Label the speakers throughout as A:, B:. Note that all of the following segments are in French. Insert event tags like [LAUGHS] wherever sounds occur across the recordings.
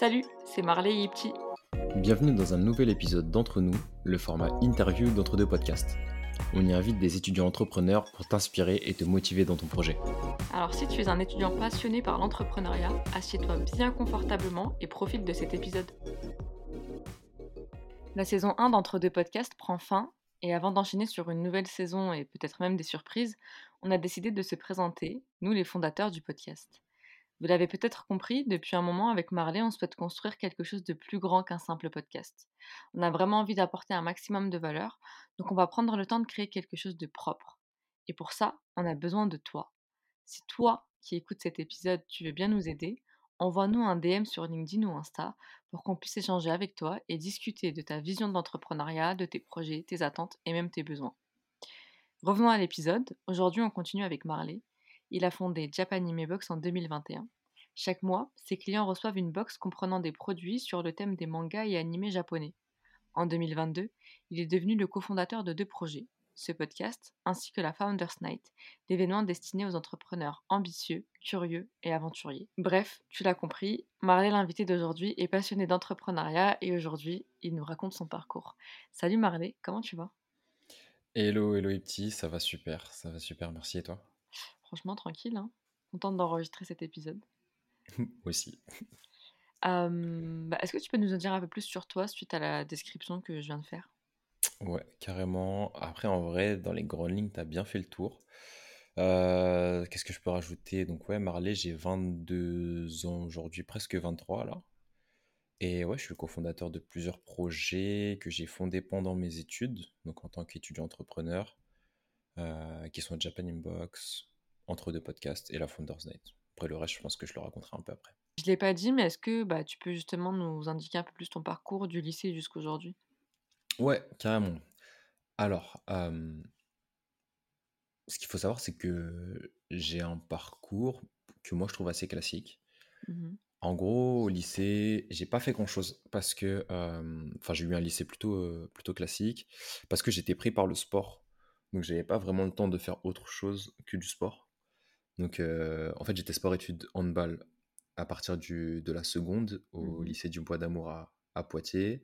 A: Salut, c'est Marley Yipti.
B: Bienvenue dans un nouvel épisode d'Entre nous, le format interview d'entre deux podcasts. On y invite des étudiants entrepreneurs pour t'inspirer et te motiver dans ton projet.
A: Alors si tu es un étudiant passionné par l'entrepreneuriat, assieds-toi bien confortablement et profite de cet épisode. La saison 1 d'Entre deux podcasts prend fin et avant d'enchaîner sur une nouvelle saison et peut-être même des surprises, on a décidé de se présenter, nous les fondateurs du podcast. Vous l'avez peut-être compris, depuis un moment avec Marley, on souhaite construire quelque chose de plus grand qu'un simple podcast. On a vraiment envie d'apporter un maximum de valeur, donc on va prendre le temps de créer quelque chose de propre. Et pour ça, on a besoin de toi. Si toi qui écoutes cet épisode, tu veux bien nous aider, envoie-nous un DM sur LinkedIn ou Insta pour qu'on puisse échanger avec toi et discuter de ta vision d'entrepreneuriat, de tes projets, tes attentes et même tes besoins. Revenons à l'épisode. Aujourd'hui, on continue avec Marley. Il a fondé Japanime Box en 2021. Chaque mois, ses clients reçoivent une box comprenant des produits sur le thème des mangas et animés japonais. En 2022, il est devenu le cofondateur de deux projets, ce podcast ainsi que la Founders Night, l'événement destiné aux entrepreneurs ambitieux, curieux et aventuriers. Bref, tu l'as compris, Marley l'invité d'aujourd'hui est passionné d'entrepreneuriat et aujourd'hui, il nous raconte son parcours. Salut Marley, comment tu vas?
B: Hello, hello petit, ça va super, ça va super, merci et toi?
A: Franchement tranquille, hein contente d'enregistrer cet épisode. [LAUGHS]
B: Aussi.
A: bah, Est-ce que tu peux nous en dire un peu plus sur toi suite à la description que je viens de faire?
B: Ouais, carrément. Après, en vrai, dans les grandes lignes, tu as bien fait le tour. Qu'est-ce que je peux rajouter? Donc, ouais, Marley, j'ai 22 ans aujourd'hui, presque 23 là. Et ouais, je suis le cofondateur de plusieurs projets que j'ai fondés pendant mes études, donc en tant qu'étudiant entrepreneur, qui sont Japan Inbox, Entre deux podcasts et la Founders Night. Après, le reste, je pense que je le raconterai un peu après.
A: Je ne l'ai pas dit, mais est-ce que bah, tu peux justement nous indiquer un peu plus ton parcours du lycée jusqu'à aujourd'hui
B: Ouais, carrément. Alors, ce qu'il faut savoir, c'est que j'ai un parcours que moi je trouve assez classique.
A: Mmh
B: en gros, au lycée, j'ai pas fait grand-chose parce que, enfin, j'ai eu un lycée plutôt, plutôt classique parce que j'étais pris par le sport. Donc, j'avais pas vraiment le temps de faire autre chose que du sport. Donc, en fait, j'étais sport-études handball à partir du, de la seconde au
A: mmh
B: lycée du Bois d'Amour à, à Poitiers.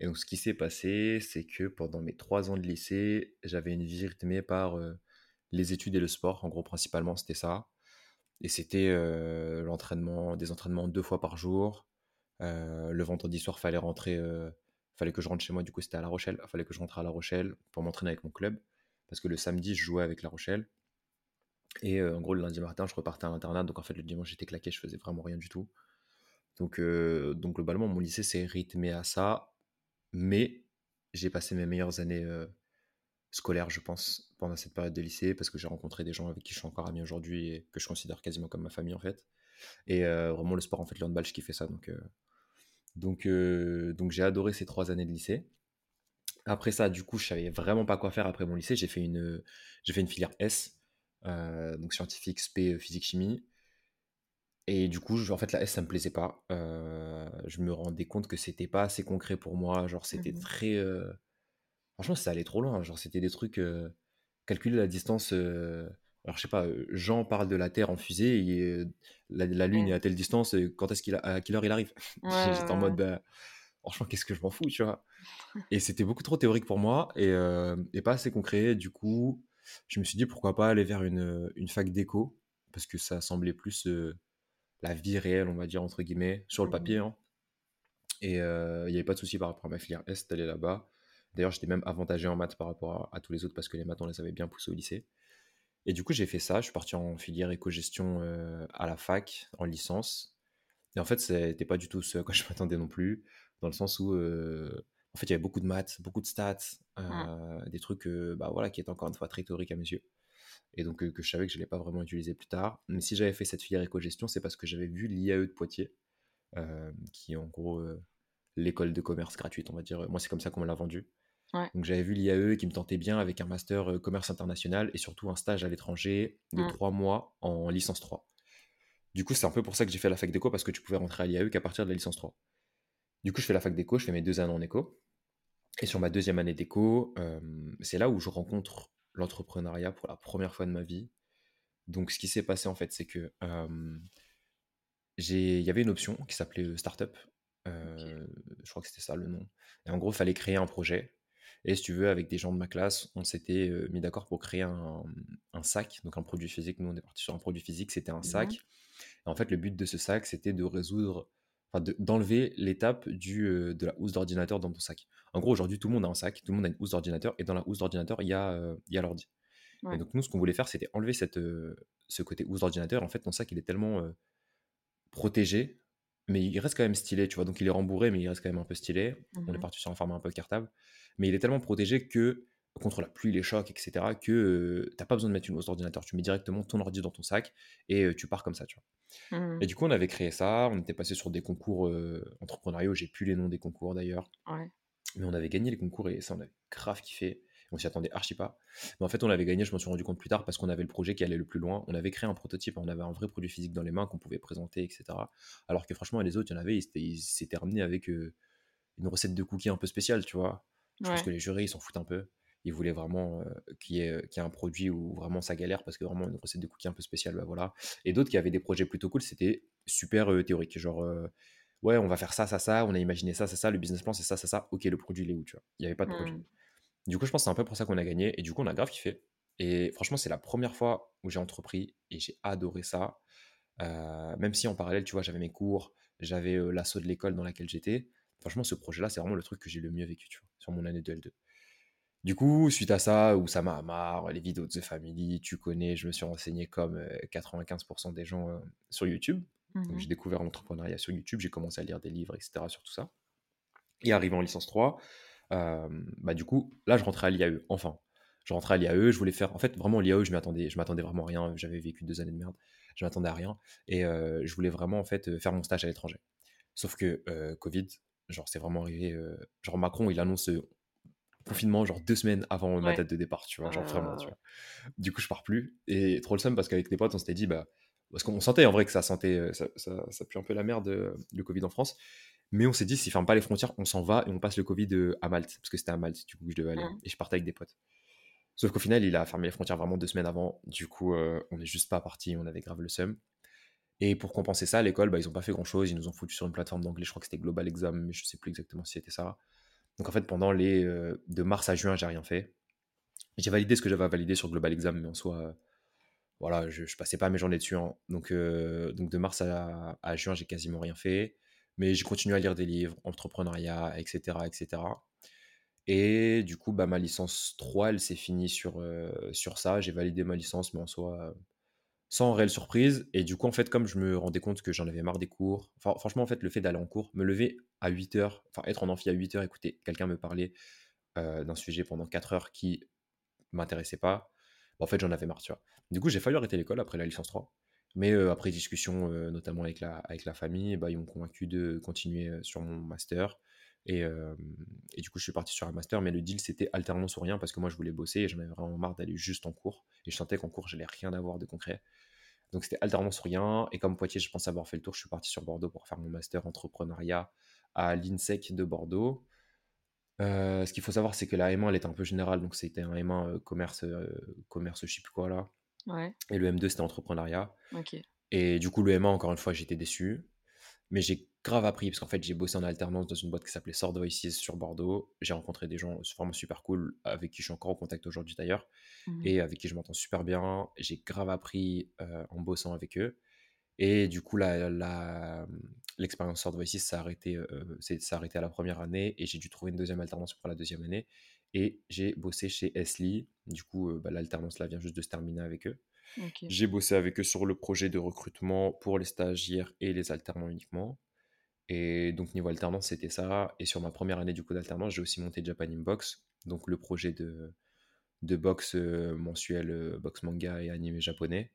B: Et donc, ce qui s'est passé, c'est que pendant mes trois ans de lycée, j'avais une vie rythmée par les études et le sport. En gros, principalement, c'était ça. Et c'était l'entraînement, des entraînements deux fois par jour. le vendredi soir, fallait rentrer, fallait que je rentre chez moi. Du coup, c'était à La Rochelle. Il fallait que je rentre à La Rochelle pour m'entraîner avec mon club. Parce que le samedi, je jouais avec La Rochelle. Et en gros, le lundi matin, je repartais à l'internat. Donc, en fait, le dimanche, j'étais claqué. Je faisais vraiment rien du tout. Donc, donc globalement, mon lycée s'est rythmé à ça. Mais j'ai passé mes meilleures années scolaires, je pense, pendant cette période de lycée, parce que j'ai rencontré des gens avec qui je suis encore ami aujourd'hui et que je considère quasiment comme ma famille, en fait. Et vraiment, le sport, en fait, le handball, je kiffais ça. Donc, donc, donc j'ai adoré ces trois années de lycée. Après ça, du coup, je savais vraiment pas quoi faire après mon lycée. J'ai fait une, j'ai fait une filière S, donc scientifique, spé, physique, chimie. Et du coup, en fait, la S, ça me plaisait pas. je me rendais compte que c'était pas assez concret pour moi. Genre, c'était
A: Mmh
B: très. Franchement, ça allait trop loin. Genre, c'était des trucs. calculer la distance. Alors, je sais pas, Jean parle de la Terre en fusée et la, la Lune est à telle distance, quand est-ce qu'il a, à quelle heure il arrive? [LAUGHS] J'étais en mode, bah, franchement, qu'est-ce que je m'en fous, tu vois? [LAUGHS] Et c'était beaucoup trop théorique pour moi et, et, pas assez concret. Du coup, je me suis dit pourquoi pas aller vers une, une fac d'éco parce que ça semblait plus la vie réelle, on va dire, entre guillemets, sur le
A: Mmh
B: papier. Hein. Et il n'y avait pas de souci par rapport à ma filière S d'aller là-bas. D'ailleurs, j'étais même avantagé en maths par rapport à, tous les autres parce que les maths, on les avait bien poussés au lycée. Et du coup, j'ai fait ça. Je suis parti en filière éco-gestion à la fac, en licence. Et en fait, c'était pas du tout ce à quoi je m'attendais non plus, dans le sens où, en fait, il y avait beaucoup de maths, beaucoup de stats,
A: mmh.
B: des trucs bah, voilà, qui étaient encore une fois très théoriques à mes yeux et donc que je savais que je n'allais pas vraiment utiliser plus tard. Mais si j'avais fait cette filière éco-gestion, c'est parce que j'avais vu l'IAE de Poitiers, qui est en gros l'école de commerce gratuite, on va dire. Moi, c'est comme ça qu'on me l'a vendu. Donc j'avais vu l'IAE qui me tentait bien avec un master commerce international et surtout un stage à l'étranger de
A: Mmh.
B: trois mois en licence 3. Du coup, c'est un peu pour ça que j'ai fait la fac d'éco parce que tu pouvais rentrer à l'IAE qu'à partir de la licence 3. Du coup, je fais la fac d'éco, je fais mes deux années en éco. Et sur ma deuxième année d'éco, c'est là où je rencontre l'entrepreneuriat pour la première fois de ma vie. Donc, ce qui s'est passé, en fait, c'est que il y avait une option qui s'appelait, startup, je crois que c'était ça le nom. Et en gros, il fallait créer un projet. Et si tu veux, avec des gens de ma classe, on s'était, mis d'accord pour créer un, un sac, donc un produit physique. Nous, on est parti sur un produit physique, c'était un
A: Mmh
B: sac. Et en fait, le but de ce sac, c'était de résoudre d'enlever l'étape du, heu, de la housse d'ordinateur dans ton sac. En gros, aujourd'hui, tout le monde a un sac, tout le monde a une housse d'ordinateur et dans la housse d'ordinateur, il y a, il y a l'ordi et donc nous, ce qu'on voulait faire, c'était enlever cette, heu, ce côté housse d'ordinateur. En fait, ton sac, il est tellement, protégé, mais il reste quand même stylé, tu vois? Donc il est rembourré, mais il reste quand même un peu stylé. On est
A: Mmh
B: parti sur un format un peu cartable, mais il est tellement protégé que contre la pluie, les chocs, et cetera, que, heu, tu pas besoin de mettre une housse d'ordinateur. Tu mets directement ton ordi dans ton sac et heu, tu pars comme ça, tu vois? Et
A: Mmh
B: du coup, on avait créé ça, on était passé sur des concours, heu, entrepreneuriaux, j'ai plus les noms des concours d'ailleurs,
A: Ouais.
B: mais on avait gagné les concours et ça, on avait grave kiffé. On s'y attendait archi pas. Mais en fait, on avait gagné, je m'en suis rendu compte plus tard parce qu'on avait le projet qui allait le plus loin. On avait créé un prototype, on avait un vrai produit physique dans les mains qu'on pouvait présenter, et cetera. Alors que franchement, les autres, il y en avait, ils s'étaient ramenés avec, heu, une recette de cookies un peu spéciale, tu vois? Je pense que les jurys, ils s'en foutent un peu. Ils voulaient vraiment, heu, qu'il y ait, heu, qu'il y ait un produit où vraiment ça galère parce que vraiment une recette de cookies un peu spéciale, bah, voilà. Et d'autres qui avaient des projets plutôt cool, c'était super, heu, théorique. Genre, ouais, on va faire ça, ça, ça, on a imaginé ça, ça, ça, le business plan, c'est ça, ça, ça. OK, le produit, il est où, tu vois? Il y avait pas de produit.
A: Mmh.
B: Du coup, je pense que c'est un peu pour ça qu'on a gagné et du coup, on a grave kiffé et franchement, c'est la première fois où j'ai entrepris et j'ai adoré ça. Même si en parallèle, tu vois, j'avais mes cours, j'avais, l'asso de l'école dans laquelle j'étais. Franchement, ce projet-là, c'est vraiment le truc que j'ai le mieux vécu, tu vois, sur mon année de L2. Du coup, suite à ça, où ça m'a marre, les vidéos de The Family, tu connais, je me suis renseigné comme, heu, 95% des gens, heu, sur YouTube. Donc
A: Mmh
B: j'ai découvert l'entrepreneuriat sur YouTube, j'ai commencé à lire des livres et cetera sur tout ça et arrivé en licence 3, hem, bah, du coup, là, je rentrais à l'IAE, enfin. Je rentrais à l'IAE, je voulais faire en fait, vraiment l'IAE, je m'attendais je m'attendais vraiment à rien, j'avais vécu 2 années de merde, je m'attendais à rien et je voulais vraiment, en fait, faire mon stage à l'étranger. Sauf que, Covid, genre, c'est vraiment arrivé, genre Macron, il annonce, confinement, genre 2 semaines avant ma date de départ, tu vois? Genre vraiment, tu
A: Heu,
B: vois? Du coup, je pars plus et trop le seum parce qu'avec les potes, on s'était dit, bah parce qu'on sentait en vrai que ça sentait, heu, ça ça ça pue un peu la merde, heu, le Covid en France. Mais on s'est dit: «S'ils ferment pas les frontières, on s'en va et on passe le Covid, heu, à Malte», parce que c'était à Malte, du coup, que je devais aller
A: mmh.
B: et je partais avec des potes. Sauf qu'au final, il a fermé les frontières vraiment 2 semaines avant. Du coup, on est juste pas parti, on avait grave le seum et pour compenser ça, à l'école, bah, ils ont pas fait grand-chose. Ils nous ont foutus sur une plateforme d'anglais, je crois que c'était Global Exam, mais je sais plus exactement si c'était ça. Donc en fait, pendant les, heu, de mars à juin, j'ai rien fait. J'ai validé ce que j'avais à valider sur Global Exam, mais en soi, heu, voilà, je je passais pas mes journées dessus, hein. Donc heu, donc de mars à à juin, j'ai quasiment rien fait. Mais j'ai continué à lire des livres, entrepreneuriat, et cetera, et du coup, bah, ma licence 3, elle s'est finie sur, sur ça. J'ai validé ma licence, mais en soi, sans réelle surprise. Et du coup, en fait, comme je me rendais compte que j'en avais marre des cours, franchement, en fait, le fait d'aller en cours, me lever à huit heures, enfin, être en amphi à huit heures, écouter quelqu'un me parler, d'un sujet pendant 4 heures qui m'intéressait pas, bah, en fait, j'en avais marre, tu vois? Du coup, j'ai failli arrêter l'école après la licence 3. Mais, après discussion, notamment avec la famille, bah, ils m'ont convaincu de continuer, sur mon master et du coup, je suis parti sur un master, mais le deal, c'était alternance ou rien parce que moi, je voulais bosser et j'en avais vraiment marre d'aller juste en cours et je sentais qu'en cours, j'allais rien avoir de concret. Donc c'était alternance ou rien et comme Poitiers, je pensais avoir fait le tour, je suis parti sur Bordeaux pour faire mon master entrepreneuriat à l'INSEC de Bordeaux. Heu, ce qu'il faut savoir, c'est que la M1, elle était un peu générale, donc c'était un M1, heu, commerce, heu, commerce je sais plus quoi là
A: Ouais.
B: et le M2, c'était entrepreneuriat
A: OK.
B: et du coup, le M1, encore une fois, j'étais déçu, mais j'ai grave appris parce qu'en fait, j'ai bossé en alternance dans une boîte qui s'appelait Sword Voices sur Bordeaux. J'ai rencontré des gens vraiment super cool, avec qui je suis encore en contact aujourd'hui d'ailleurs
A: Mmh
B: et avec qui je m'entends super bien. J'ai grave appris, heu, en bossant avec eux et du coup, la l'expérience Sword Voices s'est arrêtée, s'est arrêtée à la première année et j'ai dû trouver une deuxième alternance pour la deuxième année et j'ai bossé chez Esli. Du coup, heu, bah, l'alternance là vient juste de se terminer avec eux. J'ai bossé avec eux sur le projet de recrutement pour les stagiaires et les alternants uniquement. Et donc niveau alternance, c'était ça. Et sur ma première année du coup d'alternance, j'ai aussi monté Japan Inbox, donc le projet de, de box euh, mensuel, euh, box manga et animé japonais,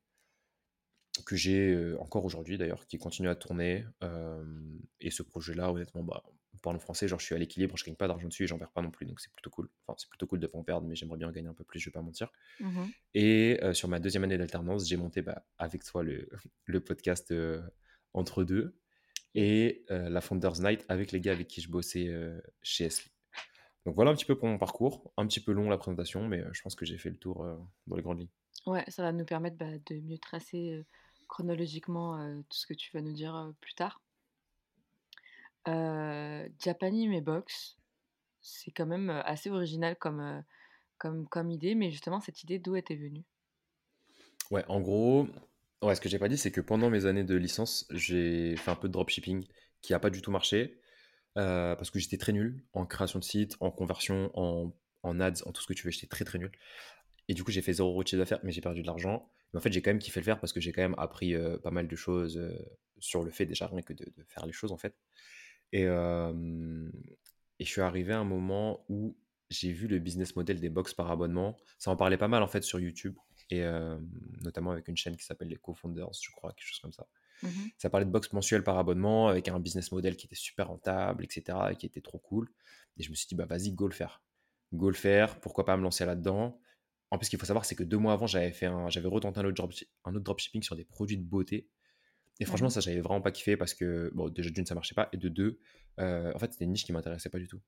B: que j'ai euh, encore aujourd'hui d'ailleurs, qui continue à tourner. Et ce projet-là, honnêtement, bah, parlant français, genre je suis à l'équilibre, je gagne pas d'argent dessus et j'en perds pas non plus, donc c'est plutôt cool. Enfin, c'est plutôt cool de pas en perdre, mais j'aimerais bien gagner un peu plus, je vais pas mentir.
A: Mmh
B: Et euh, sur ma deuxième année d'alternance, j'ai monté bah, avec toi le, [LAUGHS] le podcast euh, Entre deux. Et euh, la Founders Night avec les gars avec qui je bossais euh, chez Esli. Donc voilà un petit peu pour mon parcours, un petit peu long la présentation, mais je pense que j'ai fait le tour dans les grandes lignes.
A: Ouais, ça va nous permettre, bah, de mieux tracer, chronologiquement, tout ce que tu vas nous dire, plus tard. Heu, Japanime box, c'est quand même, assez original comme, comme comme idée, mais justement cette idée d'où était venue?
B: Ouais, en gros, ouais, ce que j'ai pas dit, c'est que pendant mes années de licence, j'ai fait un peu de dropshipping qui a pas du tout marché, heu, parce que j'étais très nul en création de site, en conversion, en en ads, en tout ce que tu veux, j'étais très, très nul et du coup, j'ai fait 0 € de chiffre d'affaires, mais j'ai perdu de l'argent. Mais en fait, j'ai quand même kiffé le faire parce que j'ai quand même appris, heu, pas mal de choses, heu, sur le fait déjà rien que de de faire les choses, en fait et et je suis arrivé à un moment où j'ai vu le business model des box par abonnement. Ça en parlait pas mal, en fait, sur YouTube et notamment avec une chaîne qui s'appelle les Co-Founders, je crois, quelque chose comme ça.
A: Mmh
B: Ça parlait de box mensuelles par abonnement avec un business model qui était super rentable, et cetera et qui était trop cool et je me suis dit: «Bah, vas-y, go le faire. Go le faire, pourquoi pas me lancer là-dedans?» en plus, ce qu'il faut savoir, c'est que 2 mois avant, j'avais fait un j'avais retenté un autre dropshi un autre dropshipping sur des produits de beauté et franchement,
A: Mmh
B: ça, j'avais vraiment pas kiffé parce que, bon, déjà d'une, ça marchait pas et de 2, heu, en fait, c'était une niche qui m'intéressait pas du tout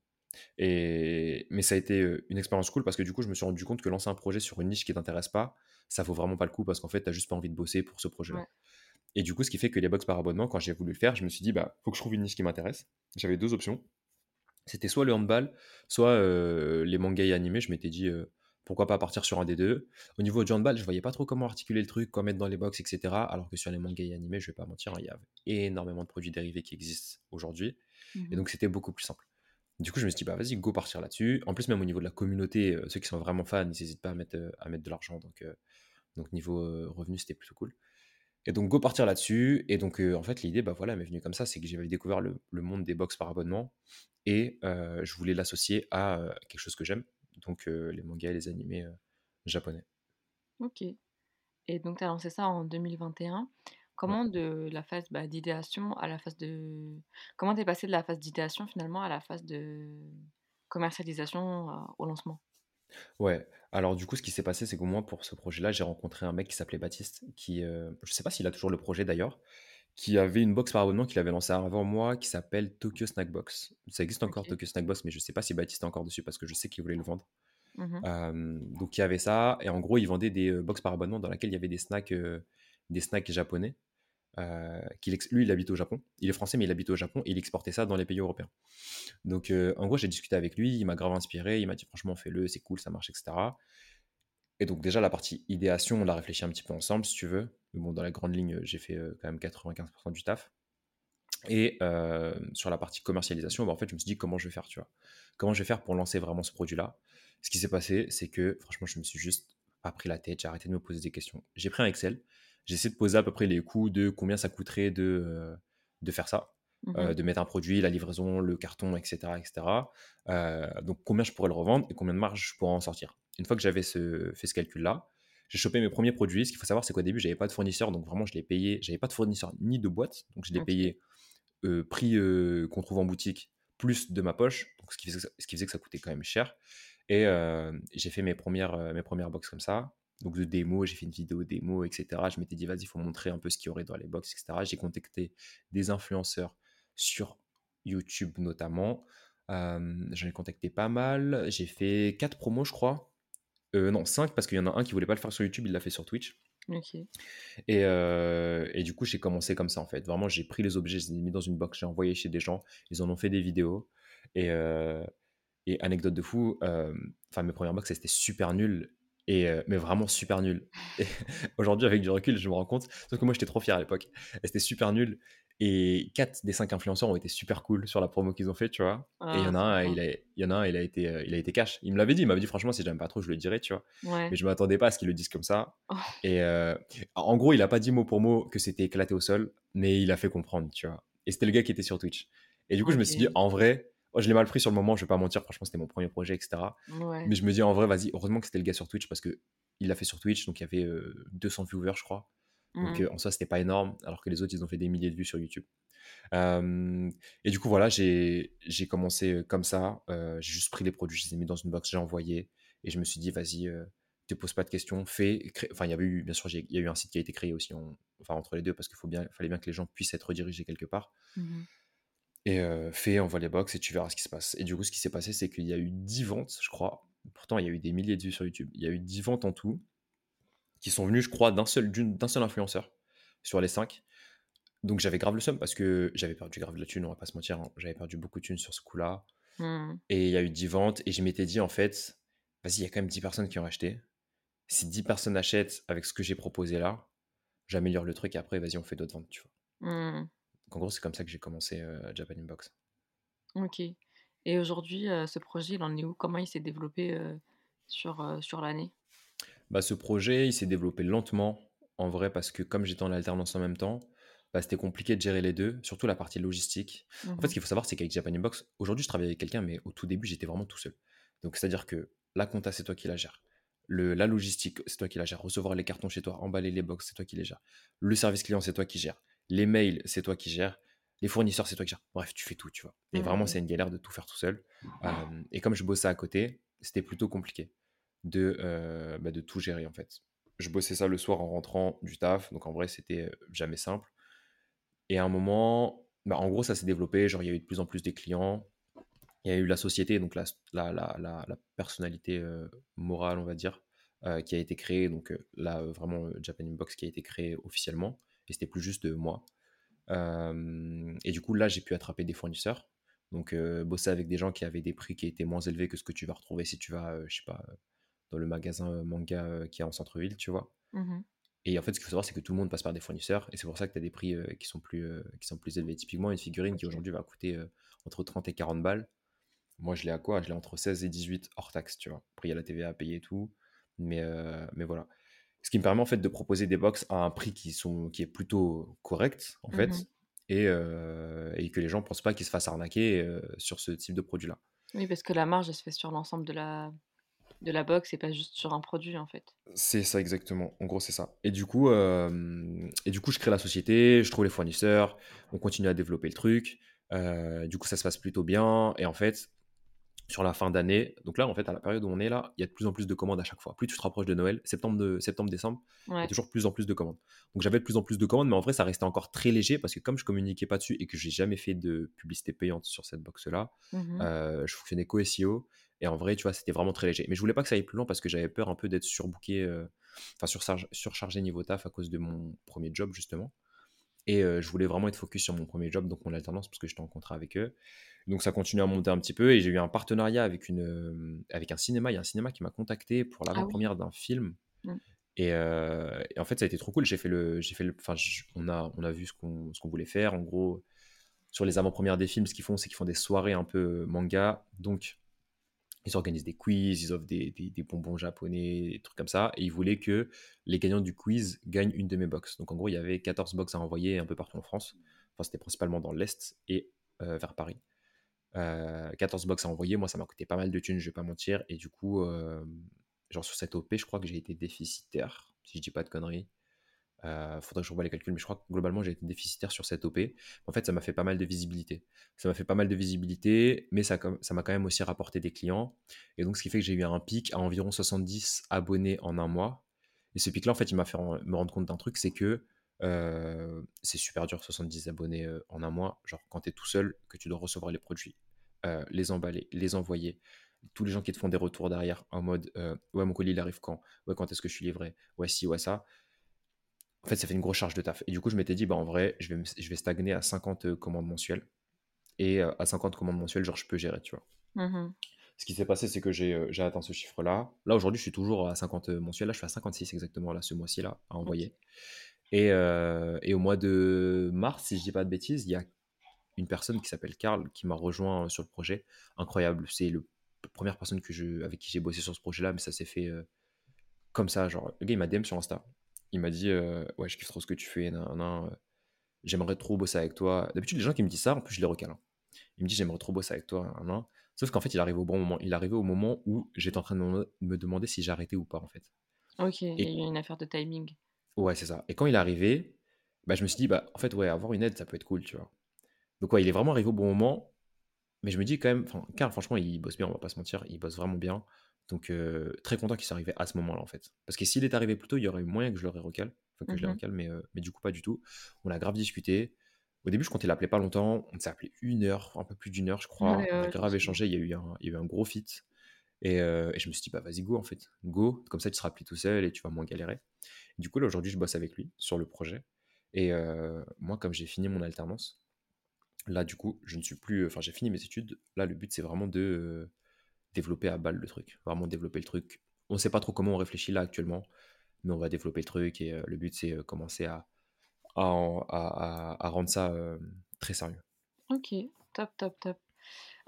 B: et mais ça a été, une expérience cool parce que du coup, je me suis rendu compte que lancer un projet sur une niche qui t'intéresse pas, ça vaut vraiment pas le coup parce qu'en fait, tu juste pas envie de bosser pour ce projet-là
A: Ouais.
B: et du coup, ce qui fait que les box par abonnement, quand j'ai voulu le faire, je me suis dit: «Bah, faut que je trouve une niche qui m'intéresse». J'avais 2 options. C'était soit le handball, soit, les mangas et animés. Je m'étais dit, «Pourquoi pas partir sur un des 2 Au niveau du handball, je voyais pas trop comment articuler le truc, quoi mettre dans les box et cetera. Alors que sur les mangas et animés, je vais pas mentir, hein, il y a énormément de produits dérivés qui existent aujourd'hui et
A: Mmh
B: donc c'était beaucoup plus simple. Du coup, je me suis dit: «Bah, vas-y, go partir là-dessus». En plus, même au niveau de la communauté, heu, ceux qui sont vraiment fans, ils hésitent pas à mettre, heu, à mettre de l'argent donc heu, donc niveau, heu, revenus, c'était plutôt cool. Et donc go partir là-dessus et donc en fait l'idée, bah, voilà, m'est venue comme ça, c'est que j'avais découvert le le monde des box par abonnement et je voulais l'associer à, quelque chose que j'aime, donc les mangas et les animés, japonais.
A: OK et donc tu as lancé ça en 2021. Comment de la phase, bah, d'idéation à la phase de comment tu es passé de la phase d'idéation finalement à la phase de commercialisation, au lancement?
B: Ouais, alors du coup, ce qui s'est passé, c'est qu'au moins pour ce projet-là, j'ai rencontré un mec qui s'appelait Baptiste, qui, heu, je sais pas s'il a toujours le projet d'ailleurs, qui avait une box par abonnement qu'il avait lancée avant moi, qui s'appelle Tokyo Snack Box. Ça existe encore
A: OK.
B: Tokyo Snack Box, mais je sais pas si Baptiste est encore dessus parce que je sais qu'il voulait le vendre.
A: Mmh
B: donc il y avait ça et en gros, ils vendaient des, box par abonnement dans laquelle il y avait des snacks, des snacks japonais, ex lui, il habite au Japon. Il est français, mais il habite au Japon et il exportait ça dans les pays européens. Donc heu, en gros, j'ai discuté avec lui, il m'a grave inspiré, il m'a dit: «Franchement, fais-le, c'est cool, ça marche et cetera» et donc déjà la partie idéation, on l'a réfléchi un petit peu ensemble si tu veux. Mais bon, dans la grande ligne, j'ai fait, heu, quand même 95% du taf et heu, sur la partie commercialisation, bah, en fait, je me suis dit: «Comment je vais faire?» tu vois? Comment je vais faire pour lancer vraiment ce produit-là? Ce qui s'est passé, c'est que franchement, je me suis juste pas pris la tête, j'ai arrêté de me poser des questions. J'ai pris un Excel, j'ai essayé de poser à peu près les coûts de combien ça coûterait de, heu, de faire ça,
A: Mmh
B: de mettre un produit, la livraison, le carton et cetera et cetera. Heu, donc combien je pourrais le revendre et combien de marge je pourrais en sortir. Une fois que j'avais ce fait ce calcul-là, j'ai chopé mes premiers produits. Ce qu'il faut savoir, c'est qu'au début, j'avais pas de fournisseur, donc vraiment je l'ai payé j'avais pas de fournisseur ni de boîte, donc je l'ai
A: OK.
B: payé heu, prix, qu'on trouve en boutique, plus de ma poche, donc ce qui faisait que ça ce qui faisait que ça coûtait quand même cher et j'ai fait mes premières res mes premières box comme ça, donc de démo, j'ai fait une vidéo démo et cetera. Je m'étais dit: «Vas-y, il faut montrer un peu ce qu'il y aurait dans les box et cetera». J'ai contacté des influenceurs sur YouTube notamment, hem, j'en ai contacté pas mal. J'ai fait 4 promos, je crois, heu, non 5 parce qu'il y en a un qui voulait pas le faire sur YouTube, il l'a fait sur Twitch. Et, heu, et du coup, j'ai commencé comme ça, en fait. Vraiment, j'ai pris les objets, je les ai mis dans une box, j'ai envoyé chez des gens, ils en ont fait des vidéos. Et, heu, et anecdote de fou, enfin, mes premières box, étaient super nulles, et, mais vraiment super nulles. Et [LAUGHS] aujourd'hui, avec du recul, je me rends compte, sauf que moi, j'étais trop fier à l'époque. Étaient super nulles, et 4 des 5 influenceurs ont été super cool sur la promo qu'ils ont fait, tu vois. Et il y
A: Ah
B: en a un, il a, il y en a un, il a été, il a été cash. Il me l'avait dit, il m'avait dit: «Franchement, si j'aime pas trop, je le dirai», tu vois.
A: Ouais.
B: Mais je m'attendais pas à ce qu'ils le disent comme ça.
A: Oh,
B: Et en gros, il a pas dit mot pour mot que c'était éclaté au sol, mais il a fait comprendre, tu vois? Et c'était le gars qui était sur Twitch. Et du coup, je me suis dit. «En vrai», je l'ai mal pris sur le moment, je vais pas mentir, franchement, c'était mon premier projet et cetera.
A: Ouais.
B: Mais je me dis: «En vrai, vas-y, heureusement que c'était le gars sur Twitch parce que il l'a fait sur Twitch, donc il y avait, heu, 200 viewers, je crois.
A: Mmh
B: Donc
A: mh.
B: heu, en soi, c'était pas énorme, alors que les autres, ils ont fait des milliers de vues sur YouTube». Hem, et du coup, voilà, j'ai commencé, comme ça, j'ai juste pris les produits, je les ai mis dans une box, j'ai envoyé et je me suis dit: «Vas-y, heu, te pose pas de questions, fais». Crée enfin, il y avait eu, bien sûr, il y a eu un site qui a été créé aussi en enfin, entre les 2 parce qu'il faut bien fallait bien que les gens puissent être redirigés quelque part
A: Mmh
B: et heu, fais, envoie les box et tu verras ce qui se passe. Et du coup, ce qui s'est passé, c'est qu'il y a eu 10 ventes, je crois. Pourtant, il y a eu des milliers de vues sur YouTube. Il y a eu 10 ventes en tout qui sont venues, je crois, d'un seul d'un seul influenceur. sur les 5. Donc j'avais grave le seum parce que j'avais perdu grave de la thune, on va pas se mentir. hein. J'avais perdu beaucoup de thunes sur ce coup-là.
A: Mmh.
B: Et il y a eu 10 ventes. Et je m'étais dit, en fait, vas-y, il y a quand même 10 personnes qui ont acheté. Si 10 personnes achètent avec ce que j'ai proposé là, j'améliore le truc et après, vas-y, on fait d'autres ventes, tu vois.
A: Mmh.
B: En gros, c'est comme ça que j'ai commencé euh, Japan Inbox.
A: OK. Et aujourd'hui, heu, ce projet, il en est où? Comment il s'est développé, heu, sur, sur l'année?
B: Bah, ce projet, il s'est développé lentement, en vrai, parce que comme j'étais en alternance en même temps, bah, c'était compliqué de gérer les deux, surtout la partie logistique. En fait,
A: Mmh
B: ce qu'il faut savoir, c'est qu'avec Japan Inbox, aujourd'hui, je travaille avec quelqu'un, mais au tout début, j'étais vraiment tout seul. Donc, c'est-à-dire que la compta, c'est toi qui la gères. Le, la logistique, c'est toi qui la gères. Recevoir les cartons chez toi, emballer les box, c'est toi qui les gères. Le service client, c'est toi qui gères. Les mails, c'est toi qui gères. Les fournisseurs, c'est toi qui gères. Bref, tu fais tout, tu vois. Et vraiment,
A: Mmh.
B: c'est une galère de tout faire tout seul. Euh, et comme je bossais à côté, c'était plutôt compliqué de, euh, bah, de tout gérer, en fait. Je bossais ça le soir en rentrant du taf. Donc, en vrai, c'était jamais simple. Et à un moment, bah, en gros, ça s'est développé. Genre, il y a eu de plus en plus des clients. Il y a eu la société, donc la, la, la, la, personnalité euh, morale, on va dire, qui a été créée. Donc là, vraiment, Japan Inbox qui a été créé officiellement. Et c'était plus juste euh, moi. Euh, et du coup, là, j'ai pu attraper des fournisseurs. Donc, euh, bosser avec des gens qui avaient des prix qui étaient moins élevés que ce que tu vas retrouver si tu vas, euh, je sais pas, euh, dans le magasin manga qui est en centre-ville, tu vois.
A: Mmh
B: Et en fait, ce qu'il faut savoir, c'est que tout le monde passe par des fournisseurs, et c'est pour ça que tu as des prix qui, sont plus, qui sont plus élevés. Typiquement, une figurine qui aujourd'hui va coûter entre 30 et 40 balles. Moi, je l'ai à quoi? Je l'ai entre 16 et 18 hors taxe, tu vois. Après, il y a la TVA à payer et tout. Mais, mais voilà. Ce qui me permet en fait de proposer des box à un prix qui, sont, qui est plutôt correct, en fait,
A: Mmh
B: et, euh, et que les gens ne pensent pas qu'ils se fassent arnaquer euh, sur ce type de produit-là.
A: Oui, parce que la marge, elle se fait sur l'ensemble de la de la box et pas juste sur un produit, en fait.
B: C'est ça exactement. En gros, c'est ça. Et du coup, euh, et du coup, je crée la société, je trouve les fournisseurs, on continue à développer le truc. Du coup, ça se passe plutôt bien. Et en fait, sur la fin d'année, donc là, en fait, à la période où on est là, il y a de plus en plus de commandes à chaque fois. Plus tu te rapproches de Noël, septembre, de, septembre décembre, il y a toujours plus en plus de commandes. Donc j'avais de plus en plus de commandes, mais en vrai, ça restait encore très léger parce que comme je communiquais pas dessus et que j'ai jamais fait de publicité payante sur cette box-là,
A: Mmh
B: euh, je fonctionnais qu'au SEO. Et en vrai, tu vois, c'était vraiment très léger. Mais je voulais pas que ça aille plus loin parce que j'avais peur un peu d'être surbooké, euh, enfin surchargé, surchargé niveau taf à cause de mon premier job, justement. Et euh, je voulais vraiment être focus sur mon premier job, donc mon alternance, parce que j'étais en contrat avec eux. Donc ça continue à monter un petit peu. Et j'ai eu un partenariat avec, une, euh, avec un cinéma. Il y a un cinéma qui m'a contacté pour
A: Ah oui.
B: l'avant-première d'un film.
A: Mmh.
B: Et, euh, et en fait, ça a été trop cool. J'ai fait le, j'ai fait le, enfin, on a, on a vu ce qu'on, ce qu'on voulait faire. En gros, sur les avant-premières des films, ce qu'ils font, c'est qu'ils font des soirées un peu manga. Donc, ils organisent des quiz, ils offrent des, des- des bonbons japonais, des trucs comme ça. Et ils voulaient que les gagnants du quiz gagnent une de mes box. Donc, en gros, il y avait 14 box à envoyer un peu partout en France. Enfin, c'était principalement dans l'Est et euh, vers Paris. Euh, 14 box à envoyer, moi, ça m'a coûté pas mal de thunes, je vais pas mentir. Et du coup, euh, genre sur cette OP, je crois que j'ai été déficitaire, si je dis pas de conneries. Euh, faudrait que je revoie les calculs, mais je crois que globalement j'ai été déficitaire sur cette OP. En fait, ça m'a fait pas mal de visibilité. Ça m'a fait pas mal de visibilité, mais ça m'a quand même aussi rapporté des clients. Et donc, ce qui fait que j'ai eu un pic à environ 70 abonnés en un mois. Et ce pic-là, en fait, il m'a fait me rendre compte d'un truc, c'est que euh, c'est super dur, 70 abonnés euh, en un mois. Genre, quand tu es tout seul, que tu dois recevoir les produits, euh, les emballer, les envoyer, tous les gens qui te font des retours derrière en mode euh, Ouais, mon colis, il arrive quand? Ouais, quand est-ce que je suis livré? Ouais, si, ouais, ça en fait, ça fait une grosse charge de taf. Et du coup, je m'étais dit, bah, en vrai, je vais, je vais stagner à 50 commandes mensuelles. Et euh, à 50 commandes mensuelles, genre, je peux gérer, tu vois.
A: Mmh
B: Ce qui s'est passé, c'est que j'ai euh, atteint ce chiffre-là. Là, aujourd'hui, je suis toujours à 50 mensuels. Là, je suis à 56 exactement, là, ce mois-ci-là, à
A: OK.
B: envoyer. Et, euh, et au mois de mars, si je dis pas de bêtises, il y a une personne qui s'appelle Karl qui m'a rejoint sur le projet. Incroyable. C'est la première personne que je, avec qui j'ai bossé sur ce projet-là, mais ça s'est fait euh, comme ça. Genre, le gars, il m'a DM sur Insta. Il m'a dit euh, Ouais, je kiffe trop ce que tu fais. nan, nan, euh, J'aimerais trop bosser avec toi. D'habitude, les gens qui me disent ça, en plus, je les recale. hein. Il me dit J'aimerais trop bosser avec toi. nan, nan. Sauf qu'en fait, il arrive au bon moment. Il arrivé au moment où j'étais en train de me demander si j'arrêtais ou pas, en fait.
A: OK, il y a une affaire de timing.
B: ouais, c'est ça. Et quand il est arrivé, bah, je me suis dit Bah, en fait, ouais, avoir une aide, ça peut être cool, tu vois. Donc, ouais, il est vraiment arrivé au bon moment. Mais je me dis quand même, Karl, franchement, il bosse bien, on va pas se mentir, il bosse vraiment bien. Donc, euh, très content qu'il soit arrivé à ce moment-là, en fait. Parce que s'il est arrivé plus tôt, il y aurait eu moyen que je l'aurais recalé. Enfin, que je l'ai
A: Mmh
B: recalé, mais, euh, mais du coup, pas du tout. On a grave discuté. Au début, je comptais l'appeler pas longtemps. On s'est appelé une heure, un peu plus d'une heure, je crois.
A: ouais,
B: On a grave échangé. Il y a eu un, il y a eu un gros fit. Et, euh, et je me suis dit, bah vas-y, go, en fait. Go. Comme ça, tu seras plus tout seul et tu vas moins galérer. Du coup, là, aujourd'hui, je bosse avec lui sur le projet. Et euh, moi, comme j'ai fini mon alternance, là, du coup, je ne suis plus. Enfin, j'ai fini mes études. Là, le but, c'est vraiment de euh, développer à balle le truc. Vraiment développer le truc. On ne sait pas trop comment on réfléchit là actuellement, mais on va développer le truc. Et euh, le but, c'est euh, commencer à, à, en- à- à- à rendre ça euh, très sérieux.
A: Ok, top, top, top.